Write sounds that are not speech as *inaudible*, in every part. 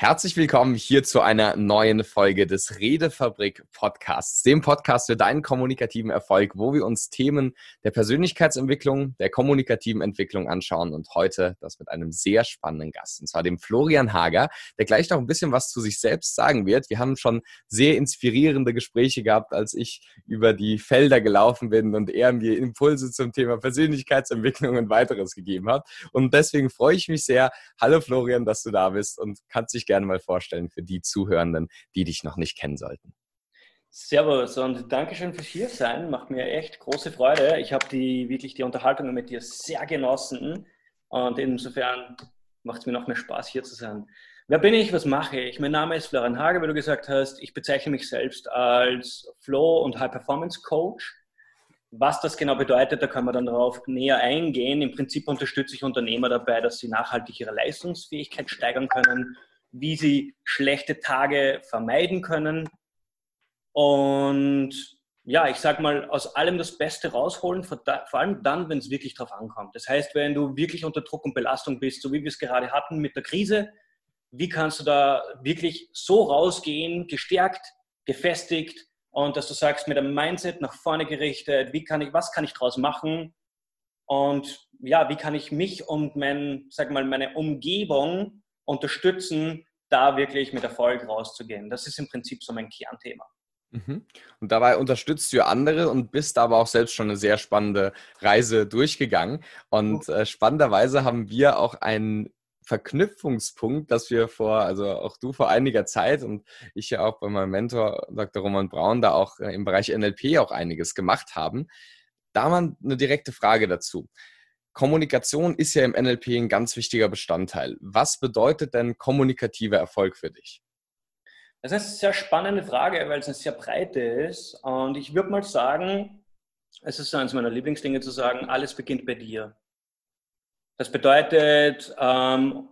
Herzlich willkommen hier zu einer neuen Folge des Redefabrik Podcasts, dem Podcast für deinen kommunikativen Erfolg, wo wir uns Themen der Persönlichkeitsentwicklung, der kommunikativen Entwicklung anschauen und heute das mit einem sehr spannenden Gast, und zwar dem Florian Hager, der gleich noch ein bisschen was zu sich selbst sagen wird. Wir haben schon sehr inspirierende Gespräche gehabt, als ich über die Felder gelaufen bin und er mir Impulse zum Thema Persönlichkeitsentwicklung und weiteres gegeben hat. Und deswegen freue ich mich sehr. Hallo Florian, dass du da bist und kannst dich gerne mal vorstellen für die Zuhörenden, die dich noch nicht kennen sollten. Servus und Dankeschön fürs Hiersein. Macht mir echt große Freude. Ich habe die wirklich die Unterhaltung mit dir sehr genossen und insofern macht es mir noch mehr Spaß, hier zu sein. Wer bin ich? Was mache ich? Mein Name ist Florian Hage, wie du gesagt hast. Ich bezeichne mich selbst als Flow- und High-Performance-Coach. Was das genau bedeutet, da kann man dann darauf näher eingehen. Im Prinzip unterstütze ich Unternehmer dabei, dass sie nachhaltig ihre Leistungsfähigkeit steigern können wie sie schlechte Tage vermeiden können. Und ja, ich sag mal, aus allem das Beste rausholen, vor allem dann, wenn es wirklich drauf ankommt. Das heißt, wenn du wirklich unter Druck und Belastung bist, so wie wir es gerade hatten mit der Krise, wie kannst du da wirklich so rausgehen, gestärkt, gefestigt und dass du sagst, mit einem Mindset nach vorne gerichtet, wie kann ich, was kann ich daraus machen und ja, wie kann ich mich und mein, sag mal, meine Umgebung unterstützen, da wirklich mit Erfolg rauszugehen. Das ist im Prinzip so mein Kernthema. Mhm. Und dabei unterstützt du andere und bist aber auch selbst schon eine sehr spannende Reise durchgegangen. Und äh, spannenderweise haben wir auch einen Verknüpfungspunkt, dass wir vor, also auch du vor einiger Zeit und ich ja auch bei meinem Mentor Dr. Roman Braun da auch äh, im Bereich NLP auch einiges gemacht haben. Da mal eine direkte Frage dazu. Kommunikation ist ja im NLP ein ganz wichtiger Bestandteil. Was bedeutet denn kommunikativer Erfolg für dich? Das ist eine sehr spannende Frage, weil es eine sehr breite ist. Und ich würde mal sagen, es ist eines meiner Lieblingsdinge zu sagen, alles beginnt bei dir. Das bedeutet, ähm,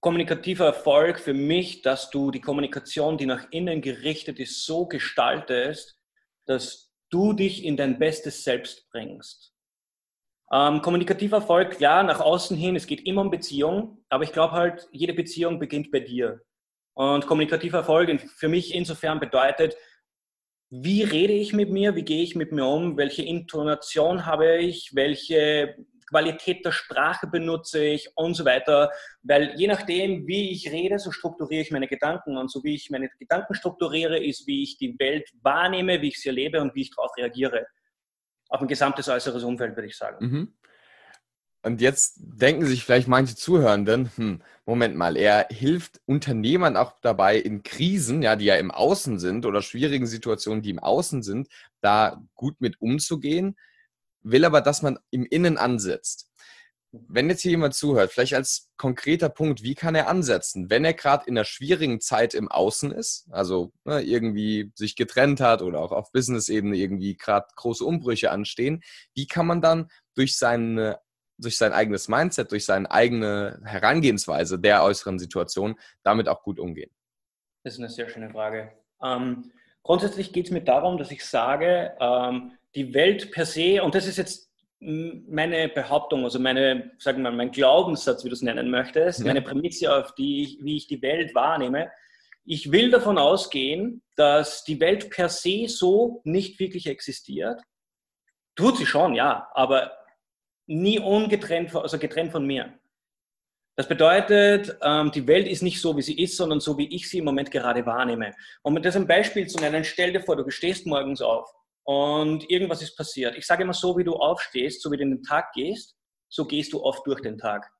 kommunikativer Erfolg für mich, dass du die Kommunikation, die nach innen gerichtet ist, so gestaltest, dass du dich in dein bestes Selbst bringst. Ähm, kommunikativer Erfolg, ja, nach außen hin, es geht immer um Beziehung, aber ich glaube halt, jede Beziehung beginnt bei dir. Und kommunikativer Erfolg für mich insofern bedeutet, wie rede ich mit mir, wie gehe ich mit mir um, welche Intonation habe ich, welche Qualität der Sprache benutze ich und so weiter. Weil je nachdem, wie ich rede, so strukturiere ich meine Gedanken. Und so wie ich meine Gedanken strukturiere, ist, wie ich die Welt wahrnehme, wie ich sie erlebe und wie ich darauf reagiere auf ein gesamtes äußeres Umfeld, würde ich sagen. Mhm. Und jetzt denken sich vielleicht manche Zuhörenden, hm, Moment mal, er hilft Unternehmern auch dabei in Krisen, ja, die ja im Außen sind oder schwierigen Situationen, die im Außen sind, da gut mit umzugehen, will aber, dass man im Innen ansetzt. Wenn jetzt hier jemand zuhört, vielleicht als konkreter Punkt, wie kann er ansetzen, wenn er gerade in einer schwierigen Zeit im Außen ist, also ne, irgendwie sich getrennt hat oder auch auf Business-Ebene irgendwie gerade große Umbrüche anstehen, wie kann man dann durch, seine, durch sein eigenes Mindset, durch seine eigene Herangehensweise der äußeren Situation damit auch gut umgehen? Das ist eine sehr schöne Frage. Ähm, grundsätzlich geht es mir darum, dass ich sage, ähm, die Welt per se, und das ist jetzt meine Behauptung, also meine, sagen wir mal, mein Glaubenssatz, wie du es nennen möchtest, ja. meine Prämisse, auf die ich, wie ich die Welt wahrnehme. Ich will davon ausgehen, dass die Welt per se so nicht wirklich existiert. Tut sie schon, ja, aber nie ungetrennt, also getrennt von mir. Das bedeutet, ähm, die Welt ist nicht so, wie sie ist, sondern so, wie ich sie im Moment gerade wahrnehme. Um das ein Beispiel zu nennen, stell dir vor, du stehst morgens auf und irgendwas ist passiert. Ich sage immer so, wie du aufstehst, so wie du in den Tag gehst, so gehst du oft durch den Tag.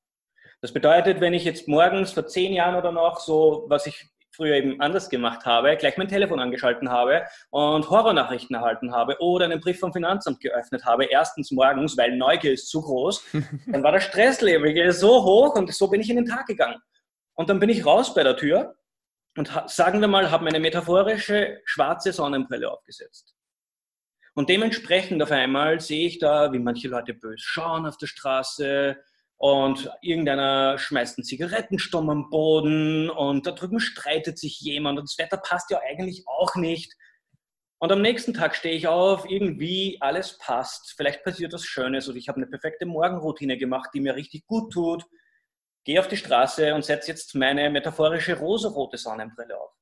Das bedeutet, wenn ich jetzt morgens vor zehn Jahren oder noch so, was ich früher eben anders gemacht habe, gleich mein Telefon angeschalten habe und Horrornachrichten erhalten habe oder einen Brief vom Finanzamt geöffnet habe, erstens morgens, weil Neugier ist zu groß, *laughs* dann war der Stresslevel so hoch und so bin ich in den Tag gegangen. Und dann bin ich raus bei der Tür und sagen wir mal, habe meine metaphorische schwarze Sonnenbrille aufgesetzt. Und dementsprechend auf einmal sehe ich da, wie manche Leute böse schauen auf der Straße und irgendeiner schmeißt einen Zigarettenstumm am Boden und da drüben streitet sich jemand und das Wetter passt ja eigentlich auch nicht. Und am nächsten Tag stehe ich auf, irgendwie alles passt, vielleicht passiert was Schönes oder ich habe eine perfekte Morgenroutine gemacht, die mir richtig gut tut, gehe auf die Straße und setze jetzt meine metaphorische rosarote Sonnenbrille auf.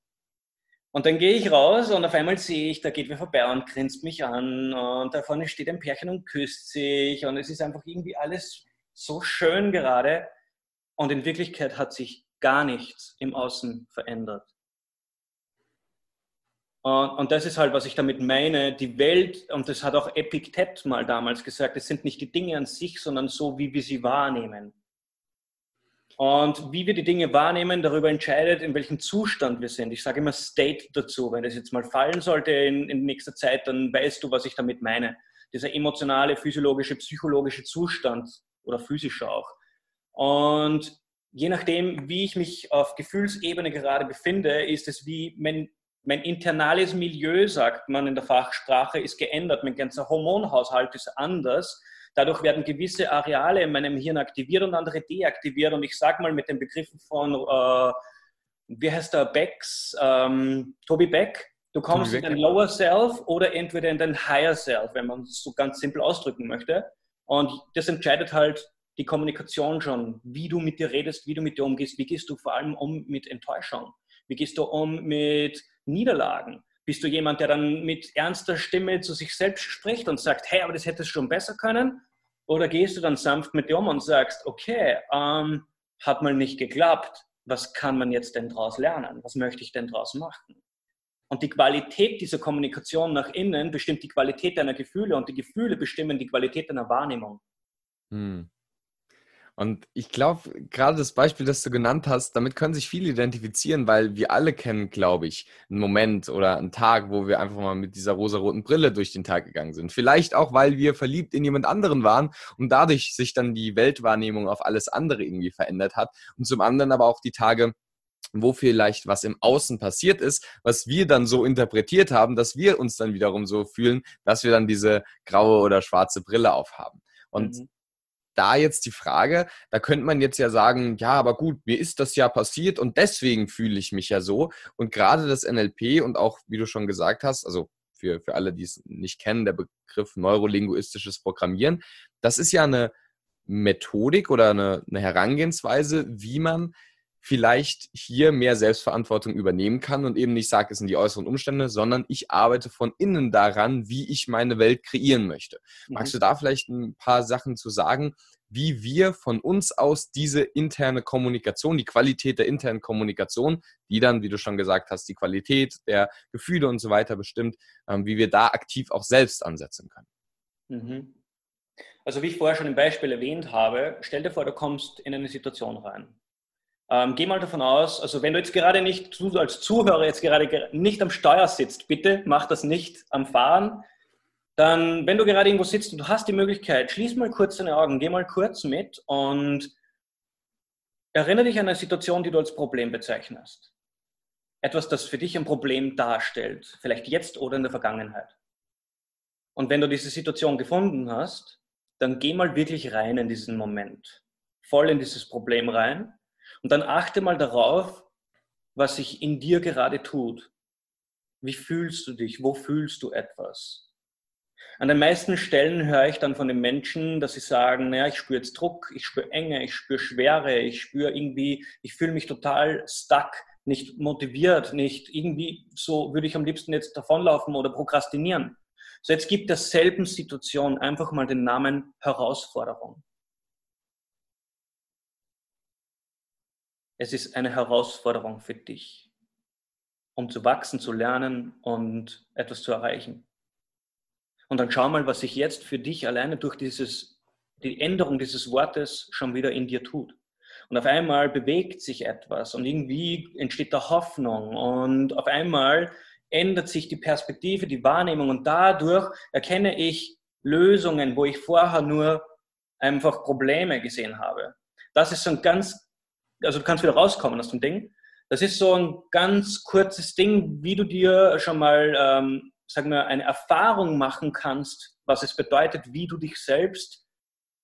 Und dann gehe ich raus und auf einmal sehe ich, da geht wer vorbei und grinst mich an und da vorne steht ein Pärchen und küsst sich und es ist einfach irgendwie alles so schön gerade und in Wirklichkeit hat sich gar nichts im Außen verändert. Und, und das ist halt, was ich damit meine. Die Welt, und das hat auch Epiktet mal damals gesagt, es sind nicht die Dinge an sich, sondern so, wie wir sie wahrnehmen. Und wie wir die Dinge wahrnehmen, darüber entscheidet, in welchem Zustand wir sind. Ich sage immer State dazu. Wenn das jetzt mal fallen sollte in, in nächster Zeit, dann weißt du, was ich damit meine. Dieser emotionale, physiologische, psychologische Zustand oder physischer auch. Und je nachdem, wie ich mich auf Gefühlsebene gerade befinde, ist es wie mein, mein internales Milieu, sagt man in der Fachsprache, ist geändert. Mein ganzer Hormonhaushalt ist anders. Dadurch werden gewisse Areale in meinem Hirn aktiviert und andere deaktiviert. Und ich sage mal mit den Begriffen von, äh, wie heißt der, Becks, ähm, Toby Beck, du kommst in dein Lower Self oder entweder in dein Higher Self, wenn man es so ganz simpel ausdrücken möchte. Und das entscheidet halt die Kommunikation schon, wie du mit dir redest, wie du mit dir umgehst, wie gehst du vor allem um mit Enttäuschung, wie gehst du um mit Niederlagen. Bist du jemand, der dann mit ernster Stimme zu sich selbst spricht und sagt, hey, aber das hättest du schon besser können? Oder gehst du dann sanft mit dir um und sagst, okay, ähm, hat mal nicht geklappt, was kann man jetzt denn daraus lernen? Was möchte ich denn daraus machen? Und die Qualität dieser Kommunikation nach innen bestimmt die Qualität deiner Gefühle und die Gefühle bestimmen die Qualität deiner Wahrnehmung. Hm. Und ich glaube, gerade das Beispiel, das du genannt hast, damit können sich viele identifizieren, weil wir alle kennen, glaube ich, einen Moment oder einen Tag, wo wir einfach mal mit dieser rosaroten Brille durch den Tag gegangen sind. Vielleicht auch, weil wir verliebt in jemand anderen waren und dadurch sich dann die Weltwahrnehmung auf alles andere irgendwie verändert hat. Und zum anderen aber auch die Tage, wo vielleicht was im Außen passiert ist, was wir dann so interpretiert haben, dass wir uns dann wiederum so fühlen, dass wir dann diese graue oder schwarze Brille aufhaben. Und mhm da jetzt die Frage, da könnte man jetzt ja sagen, ja, aber gut, mir ist das ja passiert und deswegen fühle ich mich ja so. Und gerade das NLP und auch, wie du schon gesagt hast, also für, für alle, die es nicht kennen, der Begriff neurolinguistisches Programmieren, das ist ja eine Methodik oder eine, eine Herangehensweise, wie man vielleicht hier mehr Selbstverantwortung übernehmen kann und eben nicht sage, es sind die äußeren Umstände, sondern ich arbeite von innen daran, wie ich meine Welt kreieren möchte. Mhm. Magst du da vielleicht ein paar Sachen zu sagen, wie wir von uns aus diese interne Kommunikation, die Qualität der internen Kommunikation, die dann, wie du schon gesagt hast, die Qualität der Gefühle und so weiter bestimmt, ähm, wie wir da aktiv auch selbst ansetzen können? Mhm. Also wie ich vorher schon im Beispiel erwähnt habe, stell dir vor, du kommst in eine Situation rein. Ähm, geh mal davon aus, also wenn du jetzt gerade nicht, du als Zuhörer jetzt gerade nicht am Steuer sitzt, bitte mach das nicht am Fahren. Dann, wenn du gerade irgendwo sitzt und du hast die Möglichkeit, schließ mal kurz deine Augen, geh mal kurz mit und erinnere dich an eine Situation, die du als Problem bezeichnest. Etwas, das für dich ein Problem darstellt, vielleicht jetzt oder in der Vergangenheit. Und wenn du diese Situation gefunden hast, dann geh mal wirklich rein in diesen Moment, voll in dieses Problem rein und dann achte mal darauf, was sich in dir gerade tut. Wie fühlst du dich? Wo fühlst du etwas? An den meisten Stellen höre ich dann von den Menschen, dass sie sagen, naja, ich spüre jetzt Druck, ich spüre Enge, ich spüre Schwere, ich spüre irgendwie, ich fühle mich total stuck, nicht motiviert, nicht irgendwie so würde ich am liebsten jetzt davonlaufen oder prokrastinieren. So jetzt gibt derselben Situation einfach mal den Namen Herausforderung. Es ist eine Herausforderung für dich, um zu wachsen, zu lernen und etwas zu erreichen. Und dann schau mal, was sich jetzt für dich alleine durch dieses, die Änderung dieses Wortes schon wieder in dir tut. Und auf einmal bewegt sich etwas und irgendwie entsteht da Hoffnung und auf einmal ändert sich die Perspektive, die Wahrnehmung und dadurch erkenne ich Lösungen, wo ich vorher nur einfach Probleme gesehen habe. Das ist so ein ganz also du kannst wieder rauskommen aus dem Ding. Das ist so ein ganz kurzes Ding, wie du dir schon mal, ähm, sagen wir, eine Erfahrung machen kannst, was es bedeutet, wie du dich selbst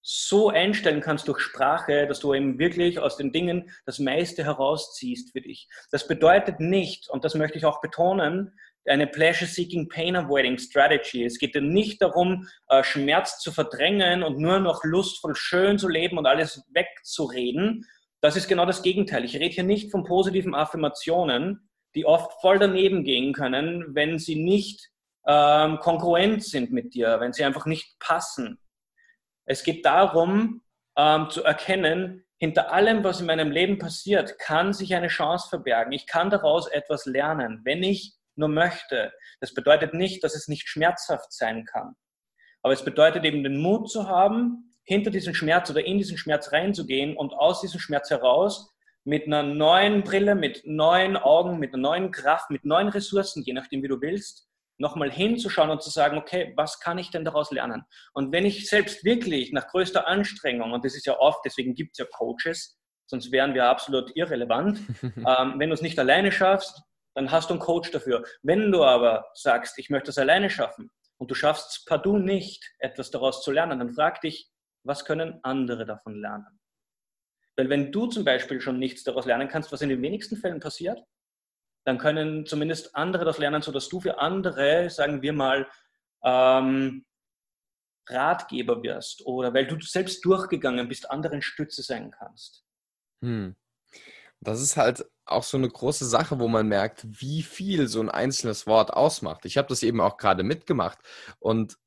so einstellen kannst durch Sprache, dass du eben wirklich aus den Dingen das meiste herausziehst für dich. Das bedeutet nicht, und das möchte ich auch betonen, eine Pleasure-Seeking Pain-Avoiding Strategy. Es geht dir nicht darum, äh, Schmerz zu verdrängen und nur noch lustvoll schön zu leben und alles wegzureden, das ist genau das Gegenteil. Ich rede hier nicht von positiven Affirmationen, die oft voll daneben gehen können, wenn sie nicht ähm, kongruent sind mit dir, wenn sie einfach nicht passen. Es geht darum, ähm, zu erkennen, hinter allem, was in meinem Leben passiert, kann sich eine Chance verbergen. Ich kann daraus etwas lernen, wenn ich nur möchte. Das bedeutet nicht, dass es nicht schmerzhaft sein kann. Aber es bedeutet eben den Mut zu haben, hinter diesen Schmerz oder in diesen Schmerz reinzugehen und aus diesem Schmerz heraus mit einer neuen Brille, mit neuen Augen, mit einer neuen Kraft, mit neuen Ressourcen, je nachdem, wie du willst, nochmal hinzuschauen und zu sagen, okay, was kann ich denn daraus lernen? Und wenn ich selbst wirklich nach größter Anstrengung, und das ist ja oft, deswegen gibt es ja Coaches, sonst wären wir absolut irrelevant, *laughs* ähm, wenn du es nicht alleine schaffst, dann hast du einen Coach dafür. Wenn du aber sagst, ich möchte es alleine schaffen und du schaffst es partout nicht, etwas daraus zu lernen, dann frag dich, was können andere davon lernen? Weil wenn du zum Beispiel schon nichts daraus lernen kannst, was in den wenigsten Fällen passiert, dann können zumindest andere das lernen, sodass du für andere, sagen wir mal, ähm, Ratgeber wirst oder weil du selbst durchgegangen bist, anderen Stütze sein kannst. Hm. Das ist halt auch so eine große Sache, wo man merkt, wie viel so ein einzelnes Wort ausmacht. Ich habe das eben auch gerade mitgemacht und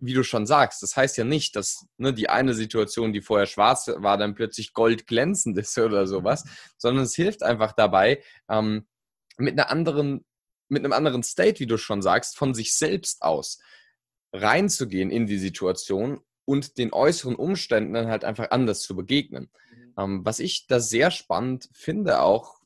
wie du schon sagst, das heißt ja nicht, dass ne, die eine Situation, die vorher schwarz war, dann plötzlich goldglänzend ist oder sowas, sondern es hilft einfach dabei, ähm, mit einer anderen, mit einem anderen State, wie du schon sagst, von sich selbst aus reinzugehen in die Situation und den äußeren Umständen dann halt einfach anders zu begegnen. Mhm. Ähm, was ich da sehr spannend finde, auch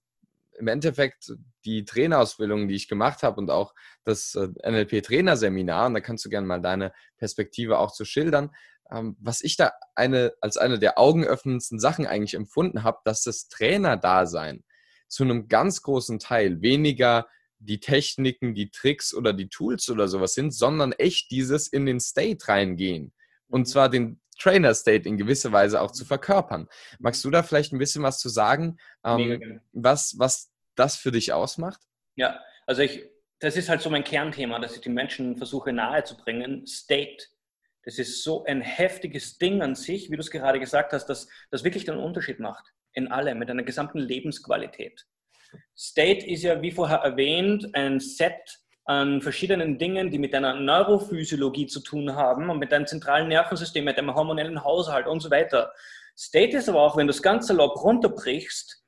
im Endeffekt die Trainerausbildung, die ich gemacht habe und auch das äh, NLP-Trainerseminar, und da kannst du gerne mal deine Perspektive auch zu schildern, ähm, was ich da eine, als eine der augenöffnendsten Sachen eigentlich empfunden habe, dass das Trainerdasein zu einem ganz großen Teil weniger die Techniken, die Tricks oder die Tools oder sowas sind, sondern echt dieses in den State reingehen. Und mhm. zwar den Trainer State in gewisser Weise auch zu verkörpern. Magst du da vielleicht ein bisschen was zu sagen, ähm, was, was das für dich ausmacht? Ja, also ich, das ist halt so mein Kernthema, dass ich den Menschen versuche nahezubringen. State. Das ist so ein heftiges Ding an sich, wie du es gerade gesagt hast, dass das wirklich den Unterschied macht in allem, mit einer gesamten Lebensqualität. State ist ja, wie vorher erwähnt, ein Set an verschiedenen Dingen, die mit deiner Neurophysiologie zu tun haben und mit deinem zentralen Nervensystem, mit deinem hormonellen Haushalt und so weiter. State ist aber auch, wenn du das ganze Lob runterbrichst,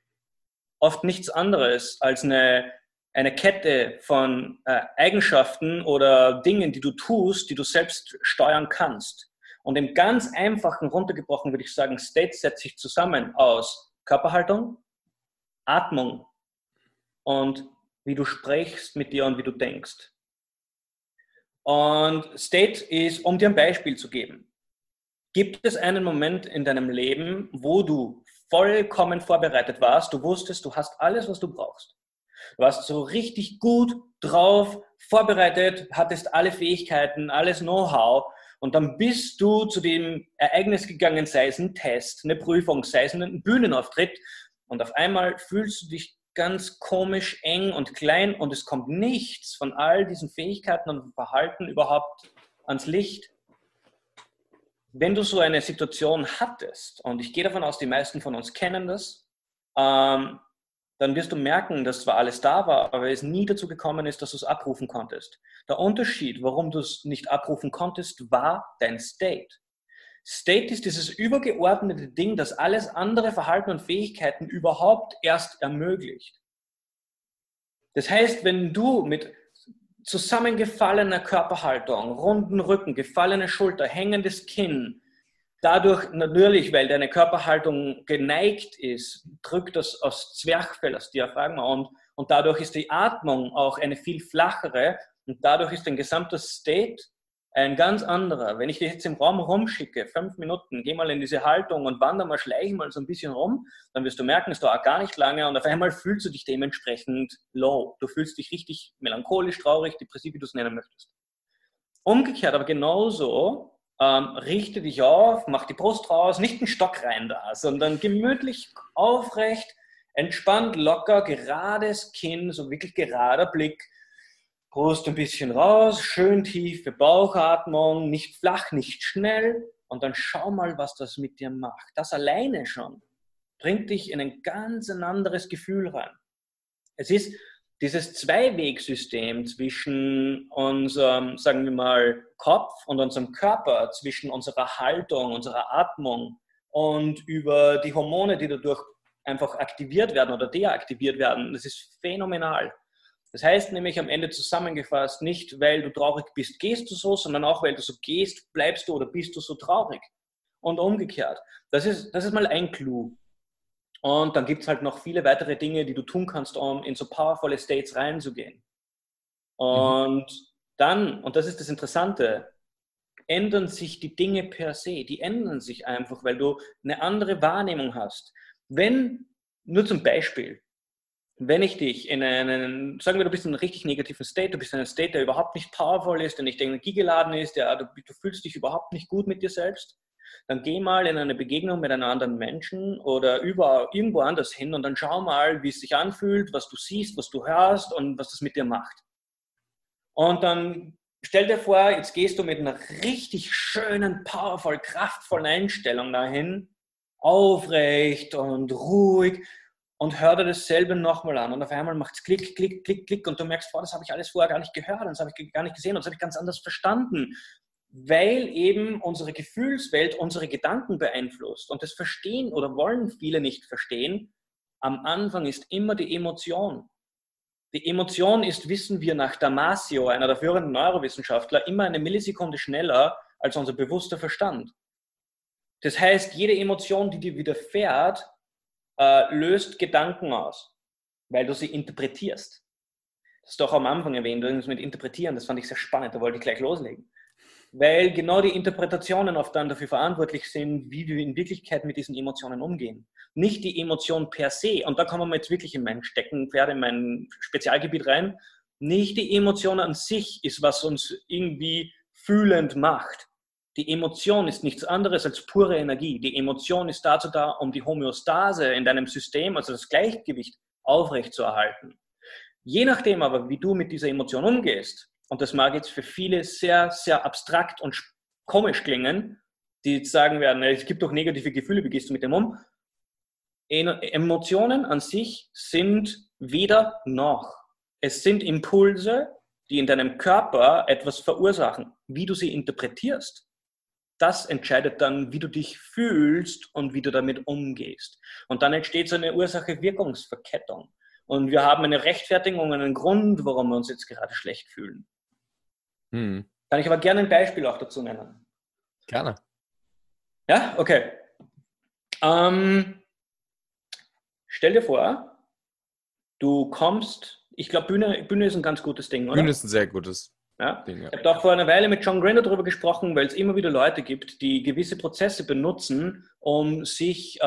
oft nichts anderes als eine, eine Kette von äh, Eigenschaften oder Dingen, die du tust, die du selbst steuern kannst. Und im ganz einfachen runtergebrochen würde ich sagen, State setzt sich zusammen aus Körperhaltung, Atmung und wie du sprichst mit dir und wie du denkst. Und State ist, um dir ein Beispiel zu geben, gibt es einen Moment in deinem Leben, wo du vollkommen vorbereitet warst, du wusstest, du hast alles, was du brauchst. Du warst so richtig gut drauf, vorbereitet, hattest alle Fähigkeiten, alles Know-how und dann bist du zu dem Ereignis gegangen, sei es ein Test, eine Prüfung, sei es ein Bühnenauftritt und auf einmal fühlst du dich ganz komisch, eng und klein und es kommt nichts von all diesen Fähigkeiten und Verhalten überhaupt ans Licht. Wenn du so eine Situation hattest, und ich gehe davon aus, die meisten von uns kennen das, ähm, dann wirst du merken, dass zwar alles da war, aber es nie dazu gekommen ist, dass du es abrufen konntest. Der Unterschied, warum du es nicht abrufen konntest, war dein State. State ist dieses übergeordnete Ding, das alles andere Verhalten und Fähigkeiten überhaupt erst ermöglicht. Das heißt, wenn du mit zusammengefallener Körperhaltung, runden Rücken, gefallene Schulter, hängendes Kinn, dadurch natürlich, weil deine Körperhaltung geneigt ist, drückt das aus Zwerchfell, aus Diaphragma und, und dadurch ist die Atmung auch eine viel flachere und dadurch ist dein gesamter State ein ganz anderer. Wenn ich dich jetzt im Raum rumschicke, fünf Minuten, geh mal in diese Haltung und wander mal, schleich mal so ein bisschen rum, dann wirst du merken, es dauert gar nicht lange und auf einmal fühlst du dich dementsprechend low. Du fühlst dich richtig melancholisch, traurig, depressiv, wie du es nennen möchtest. Umgekehrt aber genauso, ähm, richte dich auf, mach die Brust raus, nicht einen Stock rein da, sondern gemütlich aufrecht, entspannt, locker, gerades Kinn, so wirklich gerader Blick, Brust ein bisschen raus, schön tiefe Bauchatmung, nicht flach, nicht schnell. Und dann schau mal, was das mit dir macht. Das alleine schon bringt dich in ein ganz anderes Gefühl rein. Es ist dieses Zweiwegsystem zwischen unserem, sagen wir mal, Kopf und unserem Körper, zwischen unserer Haltung, unserer Atmung und über die Hormone, die dadurch einfach aktiviert werden oder deaktiviert werden, das ist phänomenal. Das heißt nämlich am Ende zusammengefasst, nicht weil du traurig bist, gehst du so, sondern auch weil du so gehst, bleibst du oder bist du so traurig. Und umgekehrt. Das ist, das ist mal ein Clou. Und dann gibt es halt noch viele weitere Dinge, die du tun kannst, um in so powervolle States reinzugehen. Und mhm. dann, und das ist das Interessante, ändern sich die Dinge per se. Die ändern sich einfach, weil du eine andere Wahrnehmung hast. Wenn, nur zum Beispiel, wenn ich dich in einen, sagen wir, du bist in einem richtig negativen State, du bist in einem State, der überhaupt nicht powerful ist, der nicht energiegeladen ist, der, du, du fühlst dich überhaupt nicht gut mit dir selbst, dann geh mal in eine Begegnung mit einem anderen Menschen oder über, irgendwo anders hin und dann schau mal, wie es sich anfühlt, was du siehst, was du hörst und was das mit dir macht. Und dann stell dir vor, jetzt gehst du mit einer richtig schönen, powerful, kraftvollen Einstellung dahin, aufrecht und ruhig und hör dir dasselbe nochmal an. Und auf einmal macht es Klick, Klick, Klick, Klick und du merkst, boah, das habe ich alles vorher gar nicht gehört, das habe ich gar nicht gesehen, das habe ich ganz anders verstanden weil eben unsere Gefühlswelt unsere Gedanken beeinflusst. Und das verstehen oder wollen viele nicht verstehen. Am Anfang ist immer die Emotion. Die Emotion ist, wissen wir nach Damasio, einer der führenden Neurowissenschaftler, immer eine Millisekunde schneller als unser bewusster Verstand. Das heißt, jede Emotion, die dir widerfährt, äh, löst Gedanken aus, weil du sie interpretierst. Das ist doch am Anfang erwähnt, irgendwas mit interpretieren, das fand ich sehr spannend, da wollte ich gleich loslegen weil genau die Interpretationen oft dann dafür verantwortlich sind, wie wir in Wirklichkeit mit diesen Emotionen umgehen. Nicht die Emotion per se, und da kommen wir jetzt wirklich in mein Steckenpferd, in mein Spezialgebiet rein, nicht die Emotion an sich ist, was uns irgendwie fühlend macht. Die Emotion ist nichts anderes als pure Energie. Die Emotion ist dazu da, um die Homöostase in deinem System, also das Gleichgewicht, aufrechtzuerhalten. Je nachdem aber, wie du mit dieser Emotion umgehst, und das mag jetzt für viele sehr, sehr abstrakt und komisch klingen, die jetzt sagen werden, es gibt doch negative Gefühle, wie gehst du mit dem um? Emotionen an sich sind weder noch. Es sind Impulse, die in deinem Körper etwas verursachen. Wie du sie interpretierst, das entscheidet dann, wie du dich fühlst und wie du damit umgehst. Und dann entsteht so eine Ursache-Wirkungsverkettung. Und wir haben eine Rechtfertigung, einen Grund, warum wir uns jetzt gerade schlecht fühlen. Hm. Kann ich aber gerne ein Beispiel auch dazu nennen. Gerne. Ja, okay. Ähm, stell dir vor, du kommst, ich glaube, Bühne, Bühne ist ein ganz gutes Ding, oder? Bühne ist ein sehr gutes ja? Ich habe auch vor einer Weile mit John Grinder darüber gesprochen, weil es immer wieder Leute gibt, die gewisse Prozesse benutzen, um sich äh,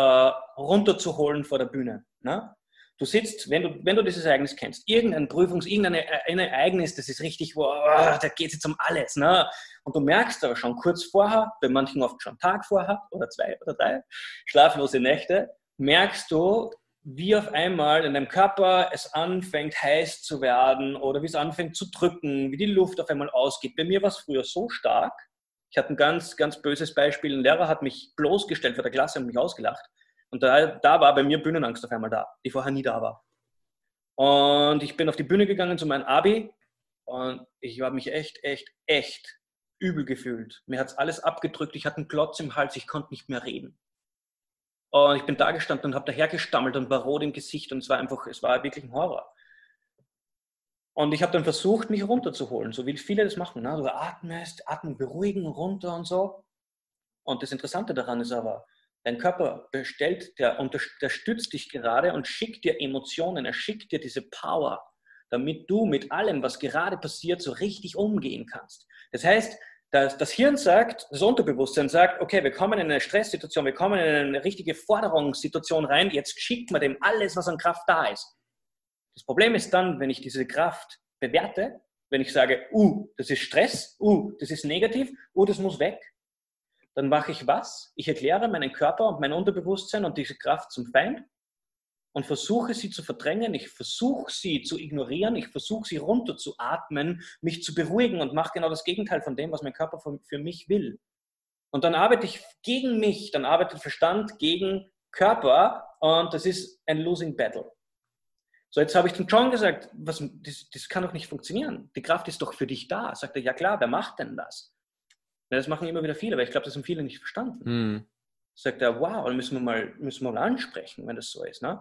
runterzuholen vor der Bühne. Ne? Du sitzt, wenn du, wenn du dieses Ereignis kennst, irgendein Prüfungs-, irgendein Ereignis, das ist richtig, wo, oh, da geht es jetzt um alles. Ne? Und du merkst aber schon kurz vorher, bei manchen oft schon Tag vorher oder zwei oder drei, schlaflose Nächte, merkst du, wie auf einmal in deinem Körper es anfängt heiß zu werden oder wie es anfängt zu drücken, wie die Luft auf einmal ausgeht. Bei mir war es früher so stark. Ich hatte ein ganz, ganz böses Beispiel. Ein Lehrer hat mich bloßgestellt vor der Klasse und mich ausgelacht. Und da, da war bei mir Bühnenangst auf einmal da, die vorher nie da war. Und ich bin auf die Bühne gegangen zu meinem Abi und ich habe mich echt, echt, echt übel gefühlt. Mir hat es alles abgedrückt, ich hatte einen Klotz im Hals, ich konnte nicht mehr reden. Und ich bin da gestanden und habe dahergestammelt und war rot im Gesicht und es war einfach, es war wirklich ein Horror. Und ich habe dann versucht, mich runterzuholen, so wie viele das machen. Ne? Du atmest, atmen beruhigen, runter und so. Und das Interessante daran ist aber, Dein Körper bestellt, der unterstützt dich gerade und schickt dir Emotionen, er schickt dir diese Power, damit du mit allem, was gerade passiert, so richtig umgehen kannst. Das heißt, das, das Hirn sagt, das Unterbewusstsein sagt, okay, wir kommen in eine Stresssituation, wir kommen in eine richtige Forderungssituation rein, jetzt schickt man dem alles, was an Kraft da ist. Das Problem ist dann, wenn ich diese Kraft bewerte, wenn ich sage, uh, das ist Stress, uh, das ist negativ, uh, das muss weg, dann mache ich was? Ich erkläre meinen Körper und mein Unterbewusstsein und diese Kraft zum Feind und versuche sie zu verdrängen, ich versuche sie zu ignorieren, ich versuche sie runterzuatmen, mich zu beruhigen und mache genau das Gegenteil von dem, was mein Körper für mich will. Und dann arbeite ich gegen mich, dann arbeitet Verstand gegen Körper und das ist ein Losing Battle. So, jetzt habe ich zum John gesagt, was, das, das kann doch nicht funktionieren. Die Kraft ist doch für dich da. Sagt er, ja klar, wer macht denn das? Ja, das machen immer wieder viele, aber ich glaube, das haben viele nicht verstanden. Hm. Sagt er, wow, dann müssen wir mal, müssen wir mal ansprechen, wenn das so ist. Ne?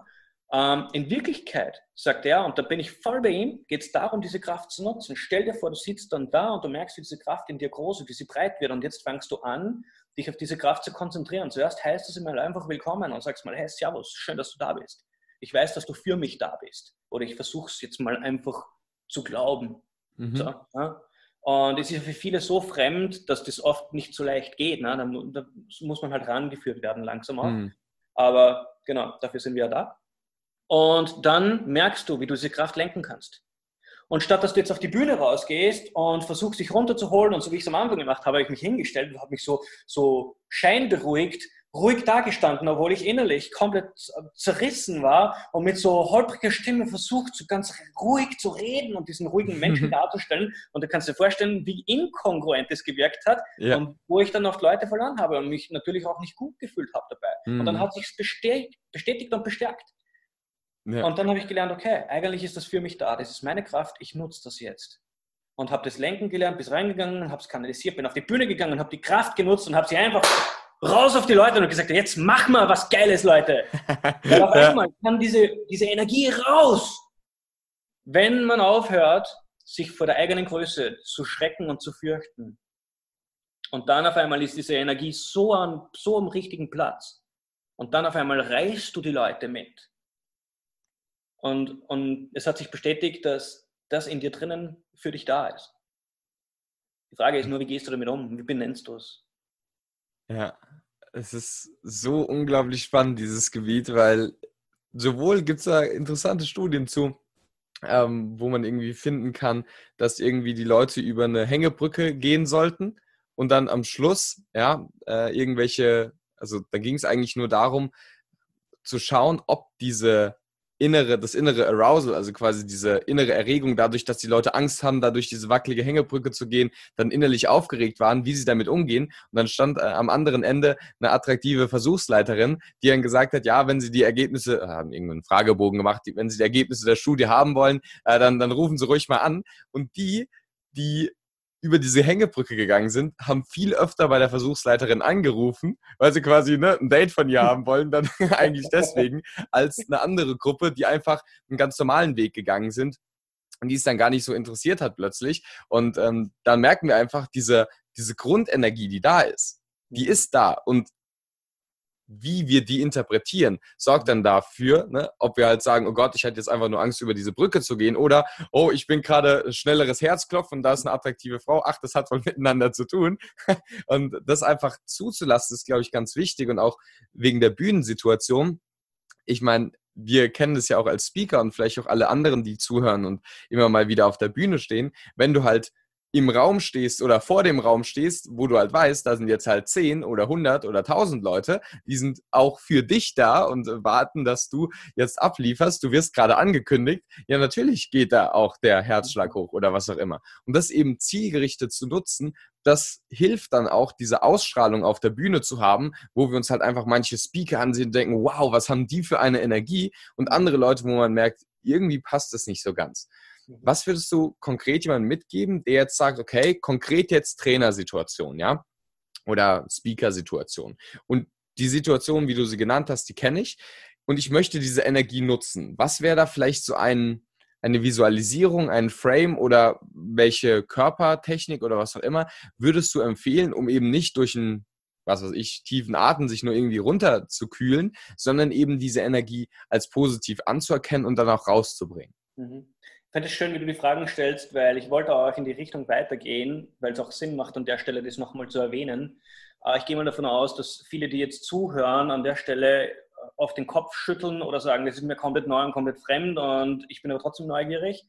Ähm, in Wirklichkeit, sagt er, und da bin ich voll bei ihm, geht es darum, diese Kraft zu nutzen. Stell dir vor, du sitzt dann da und du merkst, wie diese Kraft in dir groß wird, wie sie breit wird und jetzt fängst du an, dich auf diese Kraft zu konzentrieren. Zuerst heißt es immer einfach willkommen und sagst mal, hey, servus, schön, dass du da bist. Ich weiß, dass du für mich da bist. Oder ich versuche es jetzt mal einfach zu glauben. Mhm. So, ja? Und es ist für viele so fremd, dass das oft nicht so leicht geht. Ne? Da, da muss man halt rangeführt werden, langsam auch. Mhm. Aber genau, dafür sind wir ja da. Und dann merkst du, wie du diese Kraft lenken kannst. Und statt dass du jetzt auf die Bühne rausgehst und versuchst, dich runterzuholen, und so wie ich es am Anfang gemacht habe, habe ich mich hingestellt und habe mich so, so scheinberuhigt, ruhig dagestanden, obwohl ich innerlich komplett zerrissen war und mit so holpriger Stimme versucht, so ganz ruhig zu reden und diesen ruhigen Menschen darzustellen. Und du kannst dir vorstellen, wie inkongruent es gewirkt hat ja. und wo ich dann oft Leute verloren habe und mich natürlich auch nicht gut gefühlt habe dabei. Mhm. Und dann mhm. hat sich bestätigt, bestätigt und bestärkt. Ja. Und dann habe ich gelernt, okay, eigentlich ist das für mich da, das ist meine Kraft, ich nutze das jetzt. Und habe das Lenken gelernt, bis reingegangen, habe es kanalisiert, bin auf die Bühne gegangen, habe die Kraft genutzt und habe sie einfach raus auf die Leute und gesagt, jetzt mach mal was Geiles, Leute. Weil auf einmal kann diese, diese Energie raus, wenn man aufhört, sich vor der eigenen Größe zu schrecken und zu fürchten. Und dann auf einmal ist diese Energie so, an, so am richtigen Platz. Und dann auf einmal reißt du die Leute mit. Und, und es hat sich bestätigt, dass das in dir drinnen für dich da ist. Die Frage ist nur, wie gehst du damit um? Wie benennst du es? Ja, es ist so unglaublich spannend, dieses Gebiet, weil sowohl gibt es da interessante Studien zu, ähm, wo man irgendwie finden kann, dass irgendwie die Leute über eine Hängebrücke gehen sollten und dann am Schluss, ja, äh, irgendwelche, also da ging es eigentlich nur darum, zu schauen, ob diese innere, das innere Arousal, also quasi diese innere Erregung, dadurch, dass die Leute Angst haben, dadurch diese wackelige Hängebrücke zu gehen, dann innerlich aufgeregt waren, wie sie damit umgehen. Und dann stand äh, am anderen Ende eine attraktive Versuchsleiterin, die dann gesagt hat, ja, wenn sie die Ergebnisse, äh, haben irgendeinen Fragebogen gemacht, die, wenn sie die Ergebnisse der Studie haben wollen, äh, dann, dann rufen sie ruhig mal an. Und die, die über diese Hängebrücke gegangen sind, haben viel öfter bei der Versuchsleiterin angerufen, weil sie quasi ne, ein Date von ihr haben wollen, dann *laughs* eigentlich deswegen, als eine andere Gruppe, die einfach einen ganz normalen Weg gegangen sind und die es dann gar nicht so interessiert hat plötzlich. Und ähm, dann merken wir einfach, diese, diese Grundenergie, die da ist, die mhm. ist da. Und wie wir die interpretieren, sorgt dann dafür, ne, ob wir halt sagen, oh Gott, ich hatte jetzt einfach nur Angst, über diese Brücke zu gehen, oder oh, ich bin gerade schnelleres Herzklopfen, da ist eine attraktive Frau, ach, das hat wohl *laughs* miteinander zu tun. *laughs* Und das einfach zuzulassen, ist, glaube ich, ganz wichtig und auch wegen der Bühnensituation. Ich meine, wir kennen das ja auch als Speaker und vielleicht auch alle anderen, die zuhören und immer mal wieder auf der Bühne stehen. Wenn du halt im Raum stehst oder vor dem Raum stehst, wo du halt weißt, da sind jetzt halt 10 oder 100 oder 1000 Leute, die sind auch für dich da und warten, dass du jetzt ablieferst. Du wirst gerade angekündigt. Ja, natürlich geht da auch der Herzschlag hoch oder was auch immer. Und das eben zielgerichtet zu nutzen, das hilft dann auch, diese Ausstrahlung auf der Bühne zu haben, wo wir uns halt einfach manche Speaker ansehen und denken, wow, was haben die für eine Energie? Und andere Leute, wo man merkt, irgendwie passt das nicht so ganz. Mhm. Was würdest du konkret jemandem mitgeben, der jetzt sagt, okay, konkret jetzt Trainersituation, ja? Oder Speaker-Situation. Und die Situation, wie du sie genannt hast, die kenne ich. Und ich möchte diese Energie nutzen. Was wäre da vielleicht so ein, eine Visualisierung, ein Frame oder welche Körpertechnik oder was auch immer würdest du empfehlen, um eben nicht durch einen, was weiß ich, tiefen Atem sich nur irgendwie runter zu kühlen, sondern eben diese Energie als positiv anzuerkennen und dann auch rauszubringen? Mhm finde es schön, wie du die Fragen stellst, weil ich wollte auch in die Richtung weitergehen, weil es auch Sinn macht, an der Stelle das nochmal zu erwähnen. Ich gehe mal davon aus, dass viele, die jetzt zuhören, an der Stelle auf den Kopf schütteln oder sagen, das ist mir komplett neu und komplett fremd und ich bin aber trotzdem neugierig.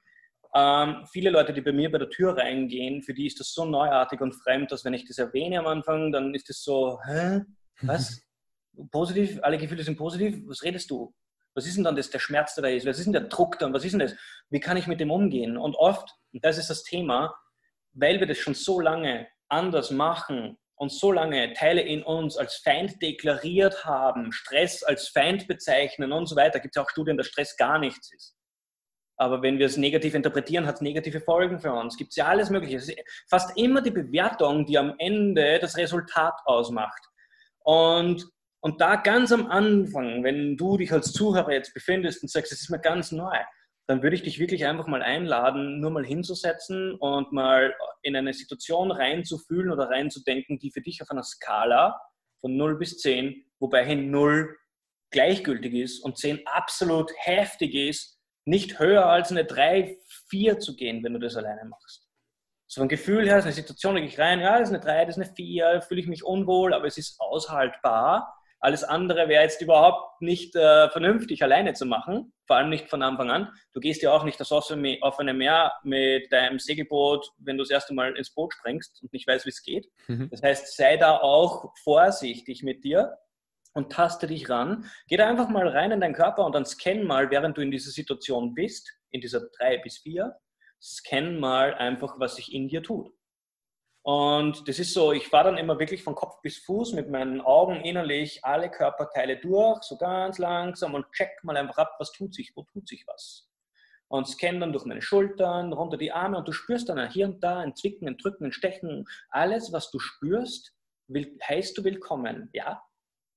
Ähm, viele Leute, die bei mir bei der Tür reingehen, für die ist das so neuartig und fremd, dass wenn ich das erwähne am Anfang, dann ist das so, hä? Was? *laughs* positiv? Alle Gefühle sind positiv? Was redest du? Was ist denn dann das, der Schmerz, der da ist? Was ist denn der Druck dann? Was ist denn das? Wie kann ich mit dem umgehen? Und oft, und das ist das Thema, weil wir das schon so lange anders machen und so lange Teile in uns als Feind deklariert haben, Stress als Feind bezeichnen und so weiter, gibt es auch Studien, dass Stress gar nichts ist. Aber wenn wir es negativ interpretieren, hat es negative Folgen für uns. Gibt es ja alles Mögliche. Es ist fast immer die Bewertung, die am Ende das Resultat ausmacht. Und, und da ganz am Anfang, wenn du dich als Zuhörer jetzt befindest und sagst, es ist mir ganz neu, dann würde ich dich wirklich einfach mal einladen, nur mal hinzusetzen und mal in eine Situation reinzufühlen oder reinzudenken, die für dich auf einer Skala von 0 bis 10, wobei hin 0 gleichgültig ist und 10 absolut heftig ist, nicht höher als eine 3, 4 zu gehen, wenn du das alleine machst. So ein Gefühl her, so eine Situation, da gehe ich rein, ja, das ist eine 3, das ist eine 4, fühle ich mich unwohl, aber es ist aushaltbar. Alles andere wäre jetzt überhaupt nicht äh, vernünftig alleine zu machen, vor allem nicht von Anfang an. Du gehst ja auch nicht das offene Meer mit deinem Segelboot, wenn du das erste Mal ins Boot springst und nicht weißt, wie es geht. Mhm. Das heißt, sei da auch vorsichtig mit dir und taste dich ran. Geh da einfach mal rein in deinen Körper und dann scan mal, während du in dieser Situation bist, in dieser drei bis vier, scan mal einfach, was sich in dir tut. Und das ist so, ich fahre dann immer wirklich von Kopf bis Fuß mit meinen Augen innerlich alle Körperteile durch, so ganz langsam und check mal einfach ab, was tut sich, wo tut sich was. Und scan dann durch meine Schultern, runter die Arme und du spürst dann hier und da ein Zwicken, ein Drücken, ein Stechen. Alles, was du spürst, will, heißt du willkommen. Ja,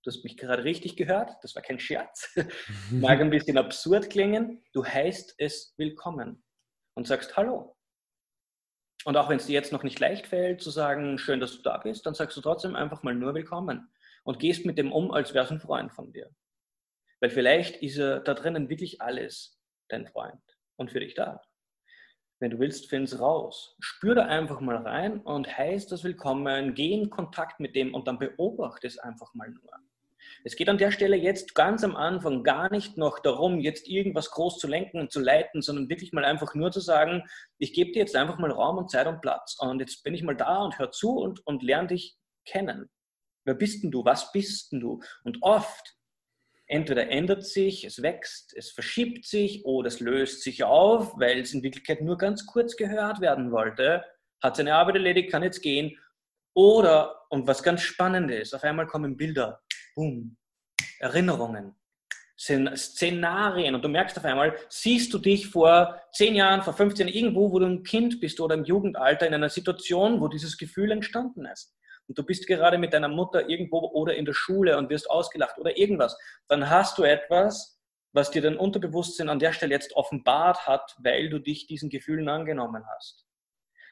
Du hast mich gerade richtig gehört, das war kein Scherz. *laughs* Mag ein bisschen absurd klingen. Du heißt es willkommen und sagst Hallo. Und auch wenn es dir jetzt noch nicht leicht fällt, zu sagen, schön, dass du da bist, dann sagst du trotzdem einfach mal nur willkommen und gehst mit dem um, als wäre es ein Freund von dir. Weil vielleicht ist er da drinnen wirklich alles dein Freund und für dich da. Wenn du willst, find's raus. Spür da einfach mal rein und heißt das Willkommen, geh in Kontakt mit dem und dann beobachte es einfach mal nur. Es geht an der Stelle jetzt ganz am Anfang gar nicht noch darum, jetzt irgendwas groß zu lenken und zu leiten, sondern wirklich mal einfach nur zu sagen, ich gebe dir jetzt einfach mal Raum und Zeit und Platz. Und jetzt bin ich mal da und hör zu und, und lerne dich kennen. Wer bist denn du? Was bist denn du? Und oft, entweder ändert sich, es wächst, es verschiebt sich oder es löst sich auf, weil es in Wirklichkeit nur ganz kurz gehört werden wollte, hat seine Arbeit erledigt, kann jetzt gehen. Oder, und was ganz spannend ist, auf einmal kommen Bilder boom, Erinnerungen, Szenarien und du merkst auf einmal, siehst du dich vor zehn Jahren, vor 15 Jahren irgendwo, wo du ein Kind bist oder im Jugendalter in einer Situation, wo dieses Gefühl entstanden ist. Und du bist gerade mit deiner Mutter irgendwo oder in der Schule und wirst ausgelacht oder irgendwas. Dann hast du etwas, was dir dein Unterbewusstsein an der Stelle jetzt offenbart hat, weil du dich diesen Gefühlen angenommen hast.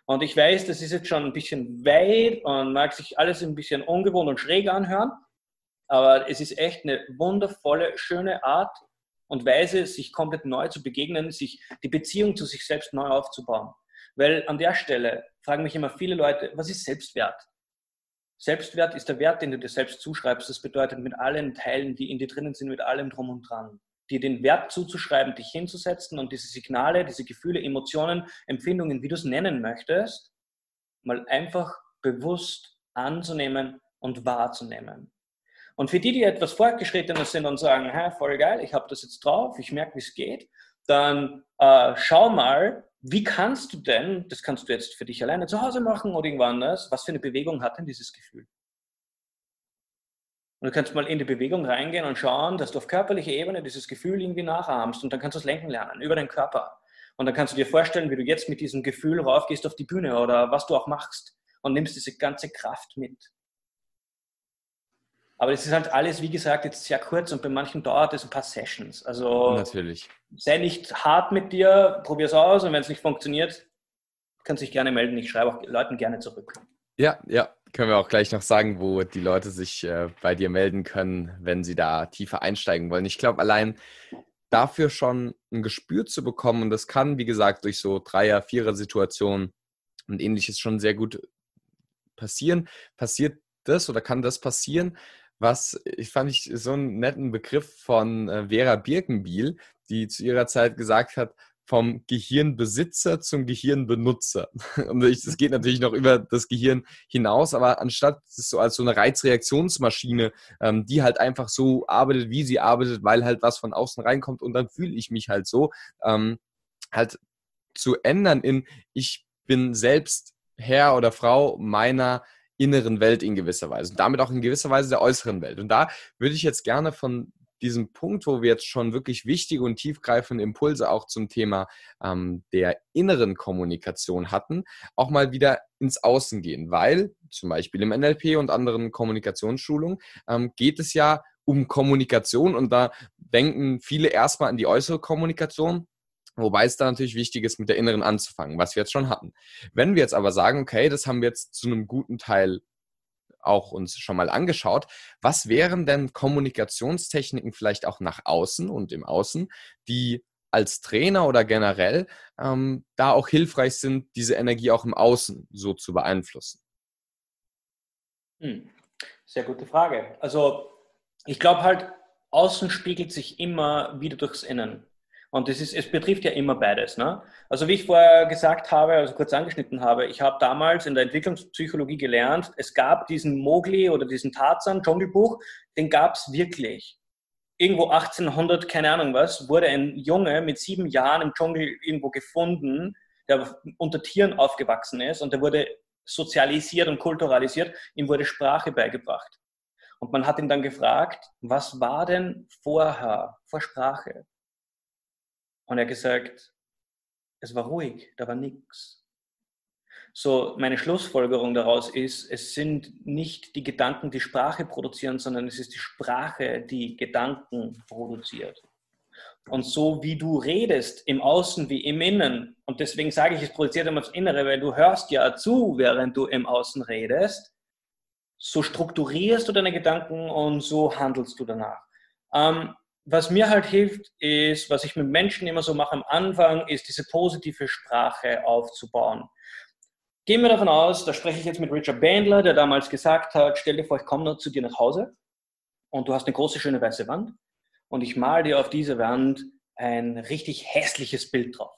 Und ich weiß, das ist jetzt schon ein bisschen weit und mag sich alles ein bisschen ungewohnt und schräg anhören. Aber es ist echt eine wundervolle, schöne Art und Weise, sich komplett neu zu begegnen, sich die Beziehung zu sich selbst neu aufzubauen. Weil an der Stelle fragen mich immer viele Leute, was ist Selbstwert? Selbstwert ist der Wert, den du dir selbst zuschreibst. Das bedeutet mit allen Teilen, die in dir drinnen sind, mit allem drum und dran. Dir den Wert zuzuschreiben, dich hinzusetzen und diese Signale, diese Gefühle, Emotionen, Empfindungen, wie du es nennen möchtest, mal einfach bewusst anzunehmen und wahrzunehmen. Und für die, die etwas fortgeschrittener sind und sagen, hey, voll geil, ich habe das jetzt drauf, ich merke, wie es geht, dann äh, schau mal, wie kannst du denn, das kannst du jetzt für dich alleine zu Hause machen oder irgendwo anders, was für eine Bewegung hat denn dieses Gefühl? Und du kannst mal in die Bewegung reingehen und schauen, dass du auf körperlicher Ebene dieses Gefühl irgendwie nachahmst und dann kannst du es lenken lernen über deinen Körper. Und dann kannst du dir vorstellen, wie du jetzt mit diesem Gefühl raufgehst auf die Bühne oder was du auch machst und nimmst diese ganze Kraft mit. Aber es ist halt alles, wie gesagt, jetzt sehr kurz und bei manchen dauert es ein paar Sessions. Also Natürlich. sei nicht hart mit dir, probier es aus und wenn es nicht funktioniert, kannst du dich gerne melden. Ich schreibe auch Leuten gerne zurück. Ja, ja, können wir auch gleich noch sagen, wo die Leute sich äh, bei dir melden können, wenn sie da tiefer einsteigen wollen. Ich glaube, allein dafür schon ein Gespür zu bekommen, und das kann, wie gesagt, durch so Dreier-, Vierer-Situationen und ähnliches schon sehr gut passieren. Passiert das oder kann das passieren, was ich fand ich so einen netten Begriff von äh, Vera Birkenbiel, die zu ihrer Zeit gesagt hat, vom Gehirnbesitzer zum Gehirnbenutzer. *laughs* Und es geht natürlich noch über das Gehirn hinaus, aber anstatt so als so eine Reizreaktionsmaschine, ähm, die halt einfach so arbeitet, wie sie arbeitet, weil halt was von außen reinkommt und dann fühle ich mich halt so, ähm, halt zu ändern in, ich bin selbst Herr oder Frau meiner inneren Welt in gewisser Weise und damit auch in gewisser Weise der äußeren Welt. Und da würde ich jetzt gerne von diesem Punkt, wo wir jetzt schon wirklich wichtige und tiefgreifende Impulse auch zum Thema ähm, der inneren Kommunikation hatten, auch mal wieder ins Außen gehen, weil zum Beispiel im NLP und anderen Kommunikationsschulungen ähm, geht es ja um Kommunikation und da denken viele erstmal an die äußere Kommunikation, Wobei es da natürlich wichtig ist, mit der inneren anzufangen, was wir jetzt schon hatten. Wenn wir jetzt aber sagen, okay, das haben wir jetzt zu einem guten Teil auch uns schon mal angeschaut. Was wären denn Kommunikationstechniken vielleicht auch nach außen und im Außen, die als Trainer oder generell ähm, da auch hilfreich sind, diese Energie auch im Außen so zu beeinflussen? Hm. Sehr gute Frage. Also ich glaube halt, außen spiegelt sich immer wieder durchs Innen. Und das ist, es betrifft ja immer beides. Ne? Also wie ich vorher gesagt habe, also kurz angeschnitten habe, ich habe damals in der Entwicklungspsychologie gelernt, es gab diesen Mowgli oder diesen Tarzan, Dschungelbuch, den gab es wirklich. Irgendwo 1800, keine Ahnung was, wurde ein Junge mit sieben Jahren im Dschungel irgendwo gefunden, der unter Tieren aufgewachsen ist und der wurde sozialisiert und kulturalisiert, ihm wurde Sprache beigebracht. Und man hat ihn dann gefragt, was war denn vorher vor Sprache? Und er hat gesagt, es war ruhig, da war nichts. So, meine Schlussfolgerung daraus ist, es sind nicht die Gedanken, die Sprache produzieren, sondern es ist die Sprache, die Gedanken produziert. Und so wie du redest, im Außen wie im Innen, und deswegen sage ich, es produziert immer das Innere, weil du hörst ja zu, während du im Außen redest, so strukturierst du deine Gedanken und so handelst du danach. Ähm, was mir halt hilft, ist, was ich mit Menschen immer so mache am Anfang, ist diese positive Sprache aufzubauen. Gehen wir davon aus, da spreche ich jetzt mit Richard Bandler, der damals gesagt hat, stell dir vor, ich komme noch zu dir nach Hause und du hast eine große, schöne weiße Wand und ich male dir auf diese Wand ein richtig hässliches Bild drauf.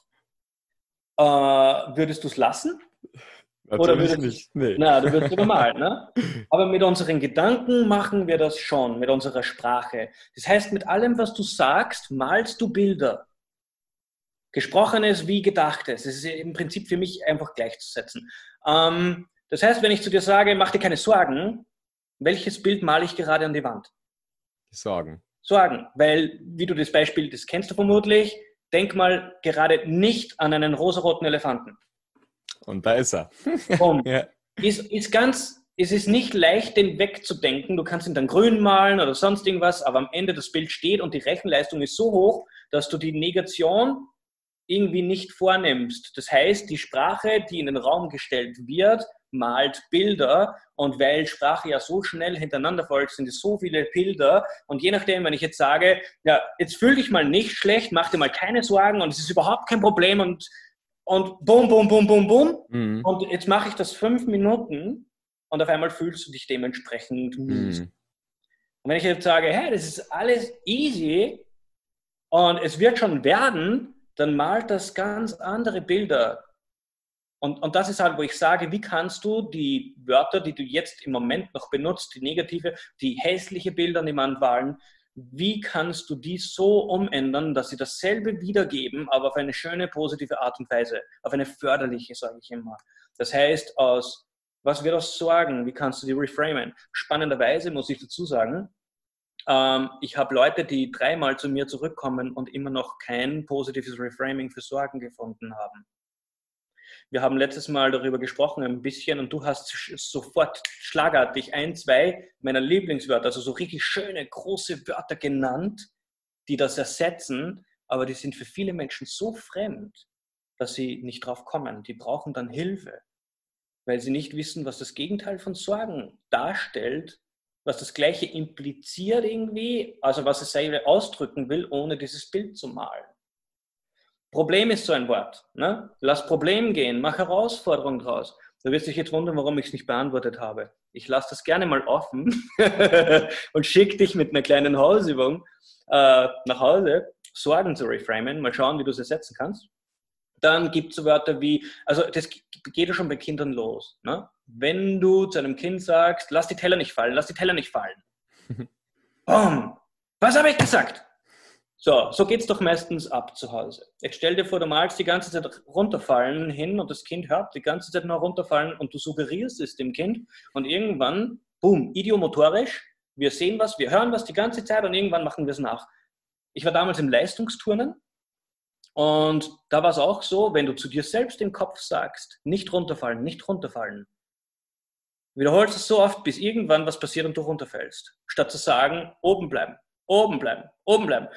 Äh, würdest du es lassen? Oder würdest, nicht. Nee. Na, du würdest normal, ne? *laughs* Aber mit unseren Gedanken machen wir das schon, mit unserer Sprache. Das heißt, mit allem, was du sagst, malst du Bilder. Gesprochenes wie Gedachtes. Das ist im Prinzip für mich einfach gleichzusetzen. Ähm, das heißt, wenn ich zu dir sage, mach dir keine Sorgen, welches Bild male ich gerade an die Wand? Sorgen. Sorgen. Weil, wie du das Beispiel, das kennst du vermutlich, denk mal gerade nicht an einen rosaroten Elefanten. Und da ist er. *laughs* ja. ist, ist ganz, es ist nicht leicht, den wegzudenken. Du kannst ihn dann grün malen oder sonst irgendwas, aber am Ende das Bild steht und die Rechenleistung ist so hoch, dass du die Negation irgendwie nicht vornimmst. Das heißt, die Sprache, die in den Raum gestellt wird, malt Bilder und weil Sprache ja so schnell hintereinander folgt, sind es so viele Bilder und je nachdem, wenn ich jetzt sage, ja, jetzt fühl dich mal nicht schlecht, mach dir mal keine Sorgen und es ist überhaupt kein Problem und und bum, bum, bum, bum, bum. Mhm. Und jetzt mache ich das fünf Minuten und auf einmal fühlst du dich dementsprechend mies. Mhm. Und wenn ich jetzt sage, hey, das ist alles easy und es wird schon werden, dann malt das ganz andere Bilder. Und, und das ist halt, wo ich sage, wie kannst du die Wörter, die du jetzt im Moment noch benutzt, die negative, die hässliche Bilder an die Wand malen, wie kannst du die so umändern, dass sie dasselbe wiedergeben, aber auf eine schöne, positive Art und Weise, auf eine förderliche, sage ich immer. Das heißt, aus was wird aus Sorgen, wie kannst du die reframen? Spannenderweise muss ich dazu sagen, ähm, ich habe Leute, die dreimal zu mir zurückkommen und immer noch kein positives Reframing für Sorgen gefunden haben. Wir haben letztes Mal darüber gesprochen ein bisschen und du hast sofort schlagartig ein, zwei meiner Lieblingswörter, also so richtig schöne, große Wörter genannt, die das ersetzen, aber die sind für viele Menschen so fremd, dass sie nicht drauf kommen. Die brauchen dann Hilfe, weil sie nicht wissen, was das Gegenteil von Sorgen darstellt, was das Gleiche impliziert irgendwie, also was es ausdrücken will, ohne dieses Bild zu malen. Problem ist so ein Wort. Ne? Lass Problem gehen, mach Herausforderung draus. Du wirst dich jetzt wundern, warum ich es nicht beantwortet habe. Ich lasse das gerne mal offen *laughs* und schicke dich mit einer kleinen Hausübung äh, nach Hause, Sorgen zu reframen, mal schauen, wie du es ersetzen kannst. Dann gibt es so Wörter wie, also das geht ja schon bei Kindern los. Ne? Wenn du zu einem Kind sagst, lass die Teller nicht fallen, lass die Teller nicht fallen. *laughs* Boom! Was habe ich gesagt? So, so geht es doch meistens ab zu Hause. Jetzt stell dir vor, du malst die ganze Zeit runterfallen hin und das Kind hört die ganze Zeit nur runterfallen und du suggerierst es dem Kind und irgendwann, boom, idiomotorisch, wir sehen was, wir hören was die ganze Zeit und irgendwann machen wir es nach. Ich war damals im Leistungsturnen und da war es auch so, wenn du zu dir selbst im Kopf sagst, nicht runterfallen, nicht runterfallen, wiederholst es so oft, bis irgendwann was passiert und du runterfällst, statt zu sagen, oben bleiben, oben bleiben, oben bleiben.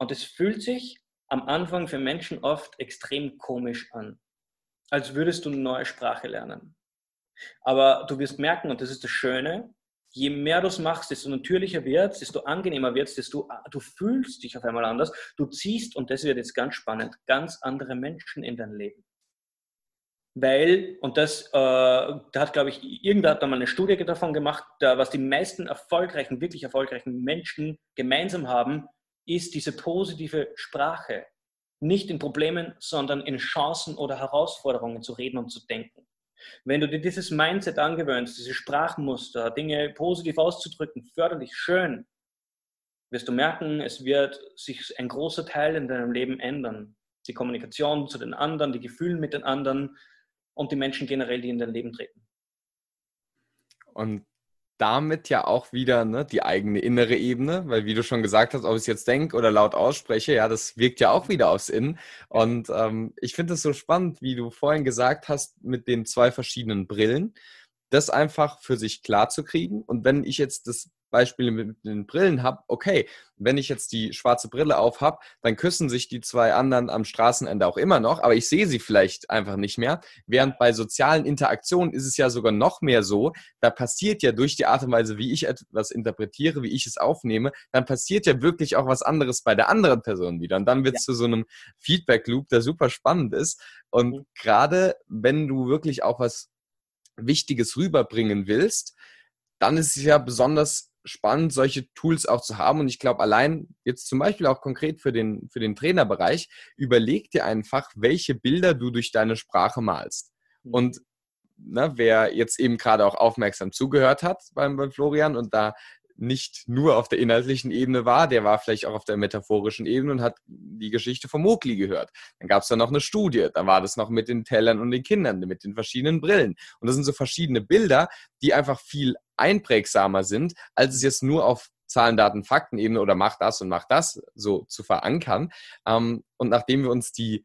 Und es fühlt sich am Anfang für Menschen oft extrem komisch an, als würdest du eine neue Sprache lernen. Aber du wirst merken, und das ist das Schöne, je mehr du es machst, desto natürlicher wird es, desto angenehmer wird es, desto du fühlst dich auf einmal anders. Du ziehst, und das wird jetzt ganz spannend, ganz andere Menschen in dein Leben. Weil, und das, äh, da hat, glaube ich, irgendwer hat da mal eine Studie davon gemacht, da, was die meisten erfolgreichen, wirklich erfolgreichen Menschen gemeinsam haben, ist diese positive Sprache. Nicht in Problemen, sondern in Chancen oder Herausforderungen zu reden und zu denken. Wenn du dir dieses Mindset angewöhnst, diese Sprachmuster, Dinge positiv auszudrücken, förderlich, schön, wirst du merken, es wird sich ein großer Teil in deinem Leben ändern. Die Kommunikation zu den anderen, die Gefühle mit den anderen und die Menschen generell, die in dein Leben treten. Und damit ja auch wieder ne, die eigene innere Ebene, weil wie du schon gesagt hast, ob ich es jetzt denke oder laut ausspreche, ja, das wirkt ja auch wieder aufs Innen. Und ähm, ich finde es so spannend, wie du vorhin gesagt hast, mit den zwei verschiedenen Brillen, das einfach für sich klar zu kriegen. Und wenn ich jetzt das Beispiele mit den Brillen habe, okay, wenn ich jetzt die schwarze Brille auf habe, dann küssen sich die zwei anderen am Straßenende auch immer noch, aber ich sehe sie vielleicht einfach nicht mehr. Während bei sozialen Interaktionen ist es ja sogar noch mehr so, da passiert ja durch die Art und Weise, wie ich etwas interpretiere, wie ich es aufnehme, dann passiert ja wirklich auch was anderes bei der anderen Person wieder. Und dann wird es ja. zu so einem Feedback-Loop, der super spannend ist. Und mhm. gerade wenn du wirklich auch was Wichtiges rüberbringen willst, dann ist es ja besonders spannend, solche Tools auch zu haben. Und ich glaube, allein jetzt zum Beispiel auch konkret für den, für den Trainerbereich, überleg dir einfach, welche Bilder du durch deine Sprache malst. Mhm. Und ne, wer jetzt eben gerade auch aufmerksam zugehört hat beim, beim Florian und da nicht nur auf der inhaltlichen Ebene war, der war vielleicht auch auf der metaphorischen Ebene und hat die Geschichte vom Mokli gehört. Dann gab es da noch eine Studie, da war das noch mit den Tellern und den Kindern, mit den verschiedenen Brillen. Und das sind so verschiedene Bilder, die einfach viel einprägsamer sind, als es jetzt nur auf Zahlen, Daten, Fakten-Ebene oder mach das und mach das so zu verankern. Ähm, und nachdem wir uns die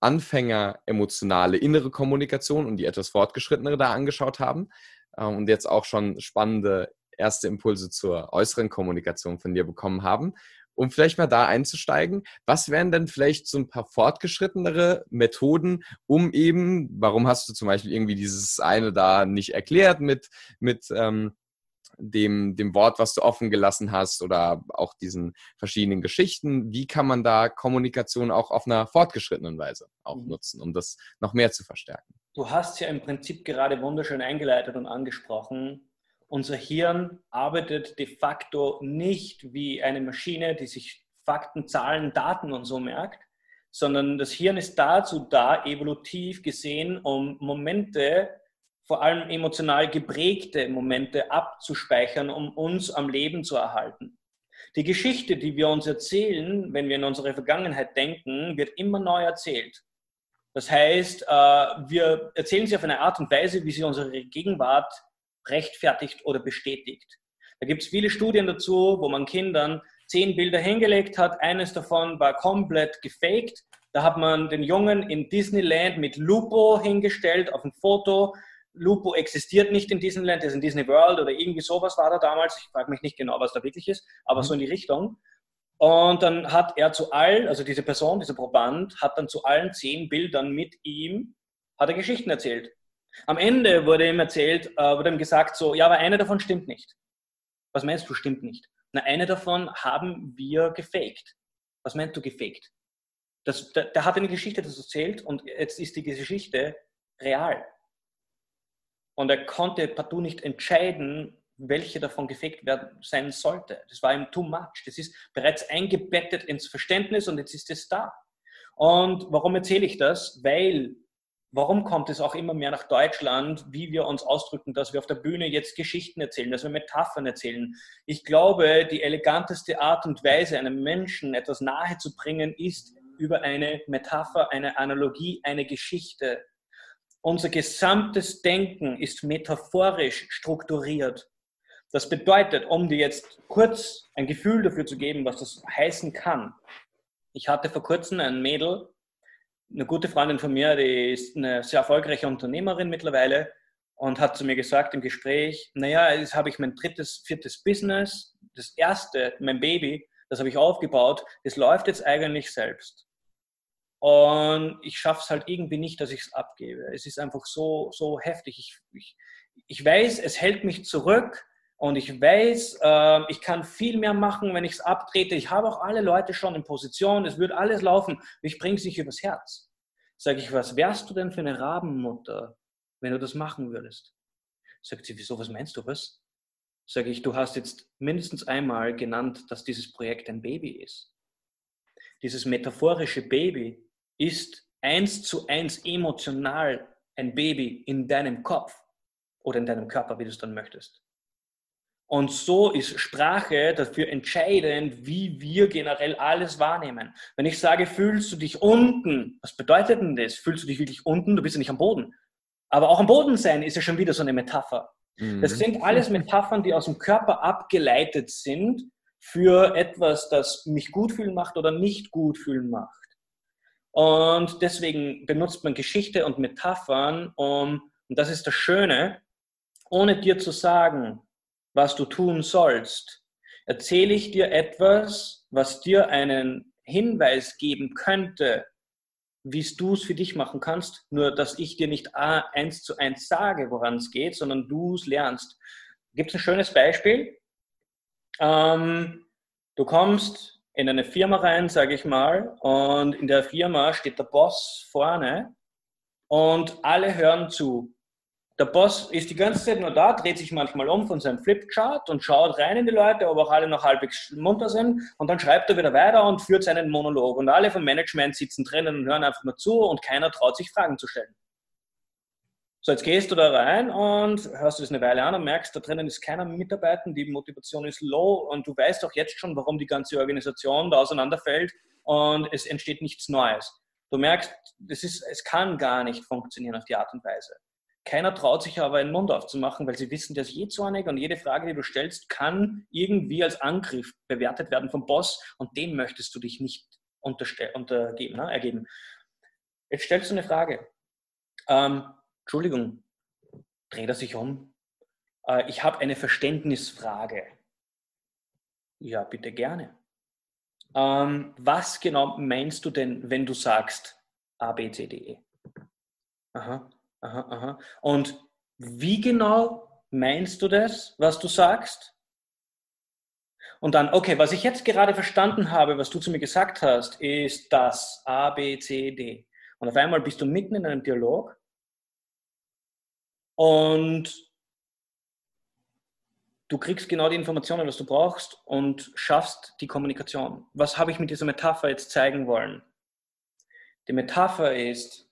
Anfänger emotionale innere Kommunikation und die etwas fortgeschrittenere da angeschaut haben ähm, und jetzt auch schon spannende erste Impulse zur äußeren Kommunikation von dir bekommen haben, um vielleicht mal da einzusteigen. Was wären denn vielleicht so ein paar fortgeschrittenere Methoden, um eben, warum hast du zum Beispiel irgendwie dieses eine da nicht erklärt mit, mit ähm, dem, dem Wort, was du offen gelassen hast oder auch diesen verschiedenen Geschichten? Wie kann man da Kommunikation auch auf einer fortgeschrittenen Weise auch mhm. nutzen, um das noch mehr zu verstärken? Du hast ja im Prinzip gerade wunderschön eingeleitet und angesprochen, unser Hirn arbeitet de facto nicht wie eine Maschine, die sich Fakten, Zahlen, Daten und so merkt, sondern das Hirn ist dazu da, evolutiv gesehen, um Momente, vor allem emotional geprägte Momente abzuspeichern, um uns am Leben zu erhalten. Die Geschichte, die wir uns erzählen, wenn wir in unsere Vergangenheit denken, wird immer neu erzählt. Das heißt, äh, wir erzählen sie auf eine Art und Weise, wie sie unsere Gegenwart rechtfertigt oder bestätigt. Da gibt es viele Studien dazu, wo man Kindern zehn Bilder hingelegt hat. Eines davon war komplett gefaked. Da hat man den Jungen in Disneyland mit Lupo hingestellt auf ein Foto. Lupo existiert nicht in Disneyland, ist in Disney World oder irgendwie sowas war da damals. Ich frage mich nicht genau, was da wirklich ist, aber mhm. so in die Richtung. Und dann hat er zu allen, also diese Person, dieser Proband, hat dann zu allen zehn Bildern mit ihm, hat er Geschichten erzählt. Am Ende wurde ihm erzählt, äh, wurde ihm gesagt so, ja, aber eine davon stimmt nicht. Was meinst du, stimmt nicht? Na, eine davon haben wir gefaked. Was meinst du gefaked? Das, der, der hat eine Geschichte das erzählt und jetzt ist die Geschichte real. Und er konnte partout nicht entscheiden, welche davon gefaked werden sein sollte. Das war ihm too much. Das ist bereits eingebettet ins Verständnis und jetzt ist es da. Und warum erzähle ich das? Weil warum kommt es auch immer mehr nach Deutschland, wie wir uns ausdrücken, dass wir auf der Bühne jetzt Geschichten erzählen, dass wir Metaphern erzählen. Ich glaube, die eleganteste Art und Weise, einem Menschen etwas nahe zu bringen, ist über eine Metapher, eine Analogie, eine Geschichte. Unser gesamtes Denken ist metaphorisch strukturiert. Das bedeutet, um dir jetzt kurz ein Gefühl dafür zu geben, was das heißen kann. Ich hatte vor kurzem ein Mädel, eine gute Freundin von mir, die ist eine sehr erfolgreiche Unternehmerin mittlerweile und hat zu mir gesagt im Gespräch, naja, jetzt habe ich mein drittes, viertes Business, das erste, mein Baby, das habe ich aufgebaut, das läuft jetzt eigentlich selbst. Und ich schaffe es halt irgendwie nicht, dass ich es abgebe. Es ist einfach so, so heftig. Ich, ich, ich weiß, es hält mich zurück, und ich weiß, äh, ich kann viel mehr machen, wenn ich es abtrete. Ich habe auch alle Leute schon in Position, es wird alles laufen. Ich bringe es nicht übers Herz. Sage ich, was wärst du denn für eine Rabenmutter, wenn du das machen würdest? Sagt sie, wieso, was meinst du, was? Sage ich, du hast jetzt mindestens einmal genannt, dass dieses Projekt ein Baby ist. Dieses metaphorische Baby ist eins zu eins emotional ein Baby in deinem Kopf oder in deinem Körper, wie du es dann möchtest. Und so ist Sprache dafür entscheidend, wie wir generell alles wahrnehmen. Wenn ich sage, fühlst du dich unten, was bedeutet denn das? Fühlst du dich wirklich unten? Du bist ja nicht am Boden. Aber auch am Boden sein ist ja schon wieder so eine Metapher. Mhm. Das sind alles Metaphern, die aus dem Körper abgeleitet sind für etwas, das mich gut fühlen macht oder nicht gut fühlen macht. Und deswegen benutzt man Geschichte und Metaphern, um, und das ist das Schöne, ohne dir zu sagen, was du tun sollst, erzähle ich dir etwas, was dir einen Hinweis geben könnte, wie du es für dich machen kannst, nur dass ich dir nicht eins zu eins sage, woran es geht, sondern du es lernst. Gibt es ein schönes Beispiel? Ähm, du kommst in eine Firma rein, sage ich mal, und in der Firma steht der Boss vorne und alle hören zu. Der Boss ist die ganze Zeit nur da, dreht sich manchmal um von seinem Flipchart und schaut rein in die Leute, ob auch alle noch halbwegs munter sind. Und dann schreibt er wieder weiter und führt seinen Monolog. Und alle vom Management sitzen drinnen und hören einfach nur zu und keiner traut sich Fragen zu stellen. So, jetzt gehst du da rein und hörst du das eine Weile an und merkst, da drinnen ist keiner Mitarbeiter, die Motivation ist low und du weißt auch jetzt schon, warum die ganze Organisation da auseinanderfällt und es entsteht nichts Neues. Du merkst, das ist, es kann gar nicht funktionieren auf die Art und Weise. Keiner traut sich aber einen Mund aufzumachen, weil sie wissen, der ist je zornig und jede Frage, die du stellst, kann irgendwie als Angriff bewertet werden vom Boss und dem möchtest du dich nicht untergeben, ne, ergeben. Jetzt stellst du eine Frage. Ähm, Entschuldigung, dreht er sich um? Äh, ich habe eine Verständnisfrage. Ja, bitte gerne. Ähm, was genau meinst du denn, wenn du sagst A, B, C, D, E? Aha. Aha, aha. Und wie genau meinst du das, was du sagst? Und dann, okay, was ich jetzt gerade verstanden habe, was du zu mir gesagt hast, ist das A, B, C, D. Und auf einmal bist du mitten in einem Dialog und du kriegst genau die Informationen, was du brauchst und schaffst die Kommunikation. Was habe ich mit dieser Metapher jetzt zeigen wollen? Die Metapher ist,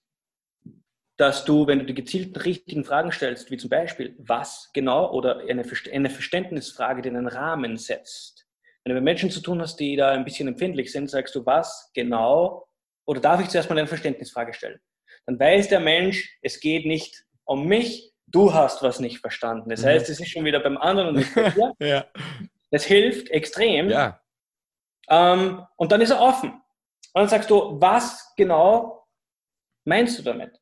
dass du, wenn du die gezielten richtigen Fragen stellst, wie zum Beispiel, was genau, oder eine, eine Verständnisfrage, die einen Rahmen setzt. Wenn du mit Menschen zu tun hast, die da ein bisschen empfindlich sind, sagst du, was genau, oder darf ich zuerst mal eine Verständnisfrage stellen? Dann weiß der Mensch, es geht nicht um mich, du hast was nicht verstanden. Das mhm. heißt, es ist schon wieder beim anderen und nicht bei dir. *laughs* ja. Das hilft extrem. Ja. Ähm, und dann ist er offen. Und dann sagst du, was genau meinst du damit?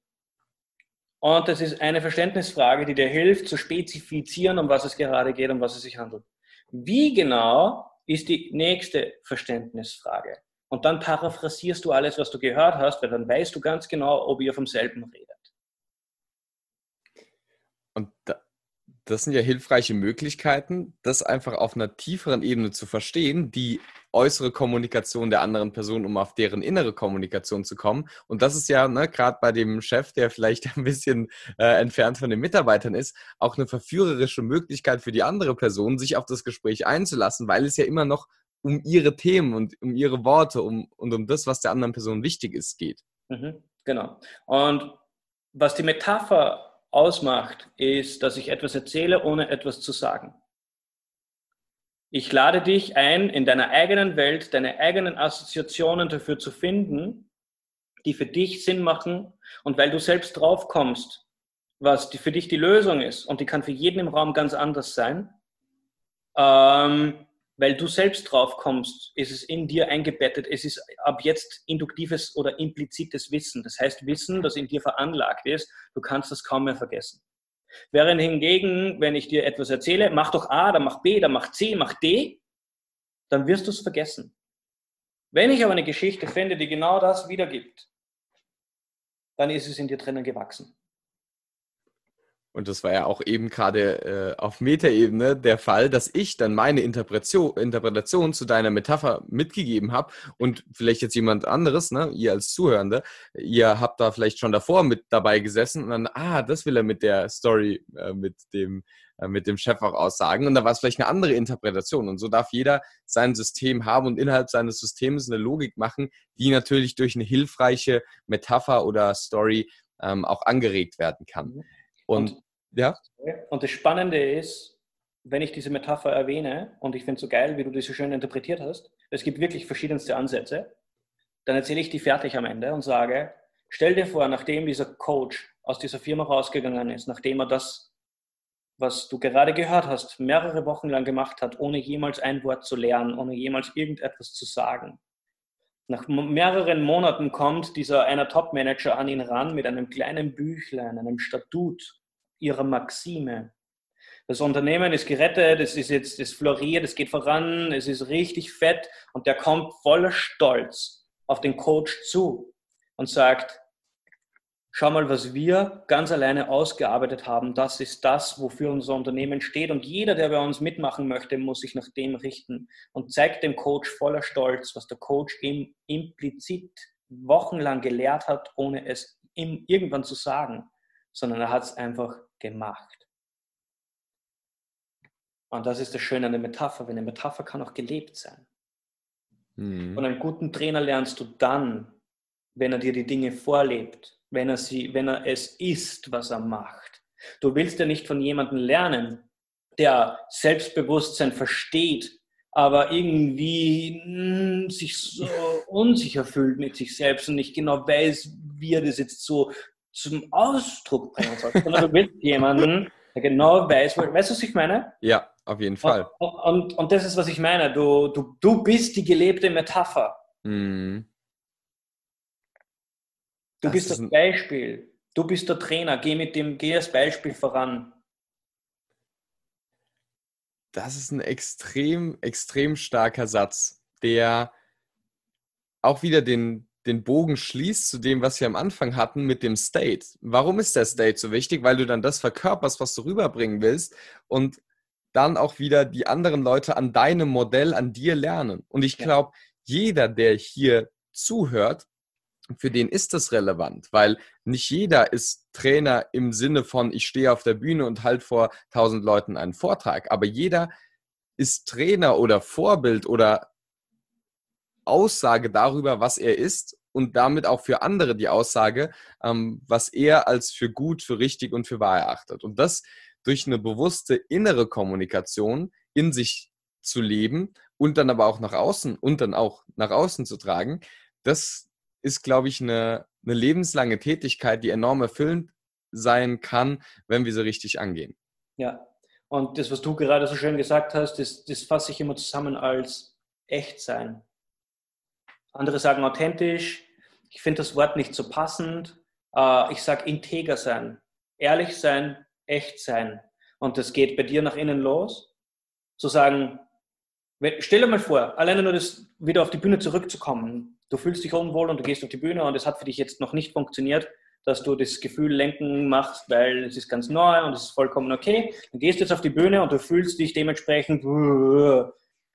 Und das ist eine Verständnisfrage, die dir hilft, zu spezifizieren, um was es gerade geht, um was es sich handelt. Wie genau ist die nächste Verständnisfrage? Und dann paraphrasierst du alles, was du gehört hast, weil dann weißt du ganz genau, ob ihr vom selben redet. Und da, das sind ja hilfreiche Möglichkeiten, das einfach auf einer tieferen Ebene zu verstehen, die äußere Kommunikation der anderen Person, um auf deren innere Kommunikation zu kommen. Und das ist ja ne, gerade bei dem Chef, der vielleicht *laughs* ein bisschen äh, entfernt von den Mitarbeitern ist, auch eine verführerische Möglichkeit für die andere Person, sich auf das Gespräch einzulassen, weil es ja immer noch um ihre Themen und um ihre Worte um, und um das, was der anderen Person wichtig ist, geht. Mhm, genau. Und was die Metapher ausmacht, ist, dass ich etwas erzähle, ohne etwas zu sagen. Ich lade dich ein, in deiner eigenen Welt deine eigenen Assoziationen dafür zu finden, die für dich Sinn machen und weil du selbst drauf kommst, was die, für dich die Lösung ist und die kann für jeden im Raum ganz anders sein, ähm, weil du selbst drauf kommst, ist es in dir eingebettet, es ist ab jetzt induktives oder implizites Wissen. Das heißt Wissen, das in dir veranlagt ist, du kannst das kaum mehr vergessen. Während hingegen, wenn ich dir etwas erzähle, mach doch A, dann mach B, dann mach C, mach D, dann wirst du es vergessen. Wenn ich aber eine Geschichte finde, die genau das wiedergibt, dann ist es in dir drinnen gewachsen. Und das war ja auch eben gerade äh, auf Metaebene der Fall, dass ich dann meine Interpretation, Interpretation zu deiner Metapher mitgegeben habe und vielleicht jetzt jemand anderes, ne, ihr als Zuhörende, ihr habt da vielleicht schon davor mit dabei gesessen und dann, ah, das will er mit der Story, äh, mit dem äh, mit dem Chef auch aussagen. Und da war es vielleicht eine andere Interpretation. Und so darf jeder sein System haben und innerhalb seines Systems eine Logik machen, die natürlich durch eine hilfreiche Metapher oder Story ähm, auch angeregt werden kann. Und, und, ja. Und das Spannende ist, wenn ich diese Metapher erwähne, und ich finde es so geil, wie du die so schön interpretiert hast, es gibt wirklich verschiedenste Ansätze, dann erzähle ich die fertig am Ende und sage, stell dir vor, nachdem dieser Coach aus dieser Firma rausgegangen ist, nachdem er das, was du gerade gehört hast, mehrere Wochen lang gemacht hat, ohne jemals ein Wort zu lernen, ohne jemals irgendetwas zu sagen. Nach mehreren Monaten kommt dieser einer Top-Manager an ihn ran mit einem kleinen Büchlein, einem Statut ihrer Maxime. Das Unternehmen ist gerettet, es ist jetzt, es floriert, es geht voran, es ist richtig fett und der kommt voller Stolz auf den Coach zu und sagt, schau mal, was wir ganz alleine ausgearbeitet haben, das ist das, wofür unser Unternehmen steht und jeder, der bei uns mitmachen möchte, muss sich nach dem richten und zeigt dem Coach voller Stolz, was der Coach ihm implizit wochenlang gelehrt hat, ohne es ihm irgendwann zu sagen, sondern er hat es einfach gemacht. Und das ist das Schöne an der Metapher, wenn eine Metapher kann auch gelebt sein. Mhm. Von einem guten Trainer lernst du dann, wenn er dir die Dinge vorlebt, wenn er, sie, wenn er es ist, was er macht. Du willst ja nicht von jemandem lernen, der Selbstbewusstsein versteht, aber irgendwie mh, hm, sich so unsicher fühlt mit sich selbst und nicht genau weiß, wie er das jetzt so zum Ausdruck bringen soll, sondern du willst *laughs* jemanden, der genau weiß, weißt du, was ich meine? Ja, auf jeden Fall. Und, und, und das ist, was ich meine. Du, du, du bist die gelebte Metapher. Mhm. Du das bist das Beispiel. Du bist der Trainer. Geh mit dem, geh als Beispiel voran. Das ist ein extrem, extrem starker Satz, der auch wieder den, den Bogen schließt zu dem, was wir am Anfang hatten mit dem State. Warum ist der State so wichtig? Weil du dann das verkörperst, was du rüberbringen willst und dann auch wieder die anderen Leute an deinem Modell, an dir lernen. Und ich glaube, jeder, der hier zuhört, für den ist das relevant, weil nicht jeder ist Trainer im Sinne von, ich stehe auf der Bühne und halt vor tausend Leuten einen Vortrag, aber jeder ist Trainer oder Vorbild oder Aussage darüber, was er ist und damit auch für andere die Aussage, ähm, was er als für gut, für richtig und für wahr erachtet. Und das durch eine bewusste innere Kommunikation in sich zu leben und dann aber auch nach außen und dann auch nach außen zu tragen, das ist, glaube ich, eine, eine lebenslange Tätigkeit, die enorm erfüllend sein kann, wenn wir sie richtig angehen. Ja, und das, was du gerade so schön gesagt hast, das, das fasse ich immer zusammen als echt sein. Andere sagen authentisch. Ich finde das Wort nicht so passend. Äh, ich sage integer sein, ehrlich sein, echt sein. Und das geht bei dir nach innen los. Zu sagen, stell dir mal vor, alleine nur das wieder auf die Bühne zurückzukommen. Du fühlst dich unwohl und du gehst auf die Bühne und es hat für dich jetzt noch nicht funktioniert, dass du das Gefühl lenken machst, weil es ist ganz neu und es ist vollkommen okay. Dann gehst du jetzt auf die Bühne und du fühlst dich dementsprechend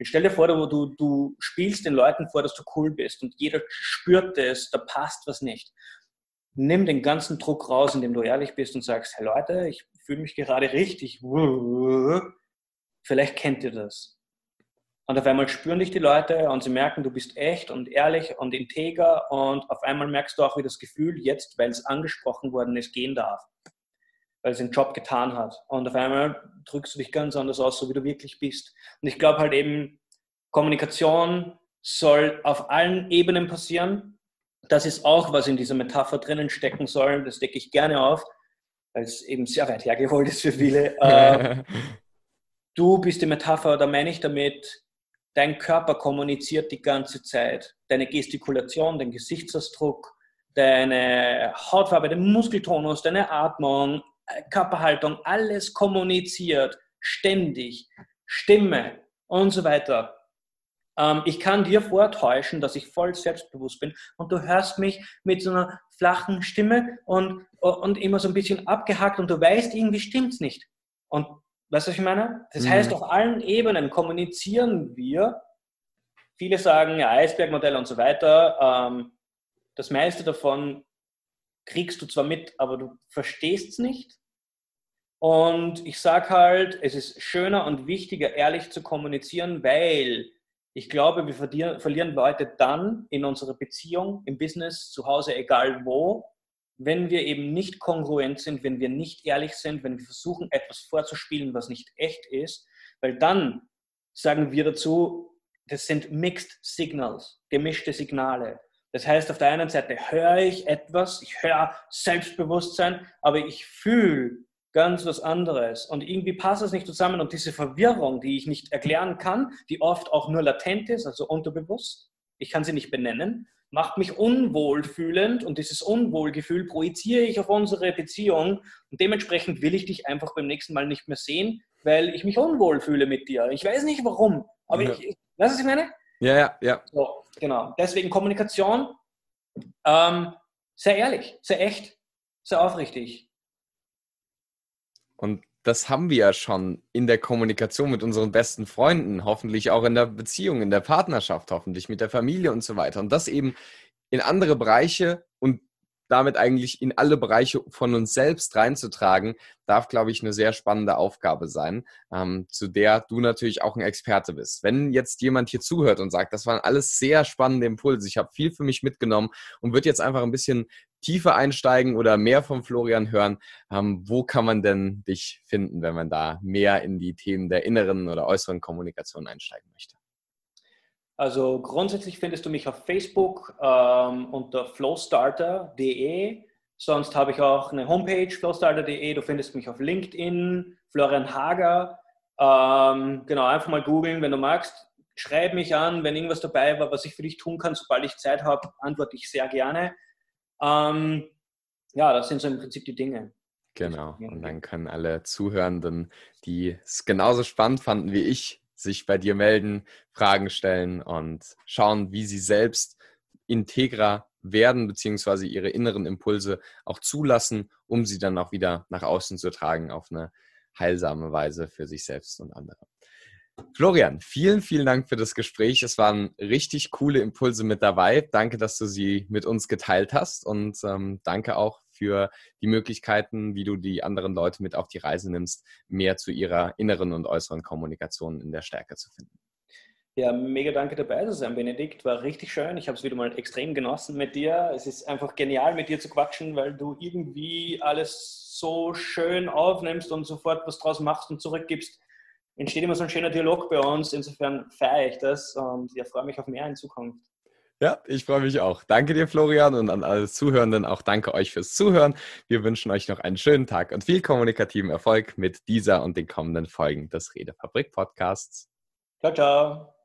ich stell dir vor, du, du, du spielst den Leuten vor, dass du cool bist und jeder spürt es, da passt was nicht. Nimm den ganzen Druck raus, indem du ehrlich bist und sagst, hey Leute, ich fühle mich gerade richtig. Vielleicht kennt ihr das. Und auf einmal spüren dich die Leute und sie merken, du bist echt und ehrlich und integer. Und auf einmal merkst du auch, wie das Gefühl jetzt, weil es angesprochen worden ist, gehen darf. Weil es den Job getan hat. Und auf einmal drückst du dich ganz anders aus, so wie du wirklich bist. Und ich glaube halt eben, Kommunikation soll auf allen Ebenen passieren. Das ist auch, was in dieser Metapher drinnen stecken soll. Das decke ich gerne auf, weil es eben sehr weit hergeholt ist für viele. *laughs* Äh, du bist die Metapher, da meine ich damit, dein Körper kommuniziert die ganze Zeit. Deine Gestikulation, dein Gesichtsausdruck, deine Hautfarbe, dein Muskeltonus, deine Atmung, äh, Körperhaltung, alles kommuniziert ständig. Stimme und so weiter. Ähm, ich kann dir vortäuschen, dass ich voll selbstbewusst bin und du hörst mich mit so einer flachen Stimme und, und immer so ein bisschen abgehackt und du weißt, irgendwie stimmt's nicht. Und Weißt du, was ich meine? Das mhm. heißt, auf allen Ebenen kommunizieren wir. Viele sagen, ja, Eisbergmodell und so weiter. Ähm, das meiste davon kriegst du zwar mit, aber du verstehst es nicht. Und ich sage halt, es ist schöner und wichtiger, ehrlich zu kommunizieren, weil ich glaube, wir verlieren Leute dann in unserer Beziehung, im Business, zu Hause, egal wo, wenn wir eben nicht kongruent sind, wenn wir nicht ehrlich sind, wenn wir versuchen, etwas vorzuspielen, was nicht echt ist, weil dann sagen wir dazu, das sind Mixed Signals, gemischte Signale. Das heißt, auf der einen Seite höre ich etwas, ich höre Selbstbewusstsein, aber ich fühle ganz was anderes. Und irgendwie passt das nicht zusammen. Und diese Verwirrung, die ich nicht erklären kann, die oft auch nur latent ist, also unterbewusst, ich kann sie nicht benennen, macht mich unwohlfühlend und dieses Unwohlgefühl projiziere ich auf unsere Beziehung und dementsprechend will ich dich einfach beim nächsten Mal nicht mehr sehen, weil ich mich unwohl fühle mit dir. Ich weiß nicht warum, aber ja. ich, weißt du, was ich meine? Ja, ja, ja. So, genau. Deswegen Kommunikation, ähm, sehr ehrlich, sehr echt, sehr aufrichtig. Und das haben wir ja schon in der Kommunikation mit unseren besten Freunden, hoffentlich auch in der Beziehung, in der Partnerschaft, hoffentlich mit der Familie und so weiter. Und das eben in andere Bereiche und damit eigentlich in alle Bereiche von uns selbst reinzutragen, darf, glaube ich, eine sehr spannende Aufgabe sein, ähm, zu der du natürlich auch ein Experte bist. Wenn jetzt jemand hier zuhört und sagt, das waren alles sehr spannende Impulse, ich habe viel für mich mitgenommen und wird jetzt einfach ein bisschen tiefer einsteigen oder mehr vom Florian hören, ähm, wo kann man denn dich finden, wenn man da mehr in die Themen der inneren oder äußeren Kommunikation einsteigen möchte? Also grundsätzlich findest du mich auf Facebook ähm, unter flowstarter.de. Sonst habe ich auch eine Homepage, flowstarter.de. Du findest mich auf LinkedIn, Florian Hager. Ähm, genau, einfach mal googeln, wenn du magst. Schreib mich an, wenn irgendwas dabei war, was ich für dich tun kann. Sobald ich Zeit habe, antworte ich sehr gerne. Ähm, ja, das sind so im Prinzip die Dinge. Genau. Und dann können alle Zuhörenden, die es genauso spannend fanden wie ich, sich bei dir melden, Fragen stellen und schauen, wie sie selbst integrer werden, beziehungsweise ihre inneren Impulse auch zulassen, um sie dann auch wieder nach außen zu tragen auf eine heilsame Weise für sich selbst und andere. Florian, vielen, vielen Dank für das Gespräch. Es waren richtig coole Impulse mit dabei. Danke, dass du sie mit uns geteilt hast und ähm, danke auch für die Möglichkeiten, wie du die anderen Leute mit auf die Reise nimmst, mehr zu ihrer inneren und äußeren Kommunikation in der Stärke zu finden. Ja, mega danke dabei zu sein, Benedikt. War richtig schön. Ich habe es wieder mal extrem genossen mit dir. Es ist einfach genial, mit dir zu quatschen, weil du irgendwie alles so schön aufnimmst und sofort was draus machst und zurückgibst. Entsteht immer so ein schöner Dialog bei uns. Insofern feiere ich das und ja, freue mich auf mehr in Zukunft. Ja, ich freue mich auch. Danke dir, Florian, und an alle Zuhörenden auch danke euch fürs Zuhören. Wir wünschen euch noch einen schönen Tag und viel kommunikativen Erfolg mit dieser und den kommenden Folgen des Redefabrik Podcasts. Ciao, ciao.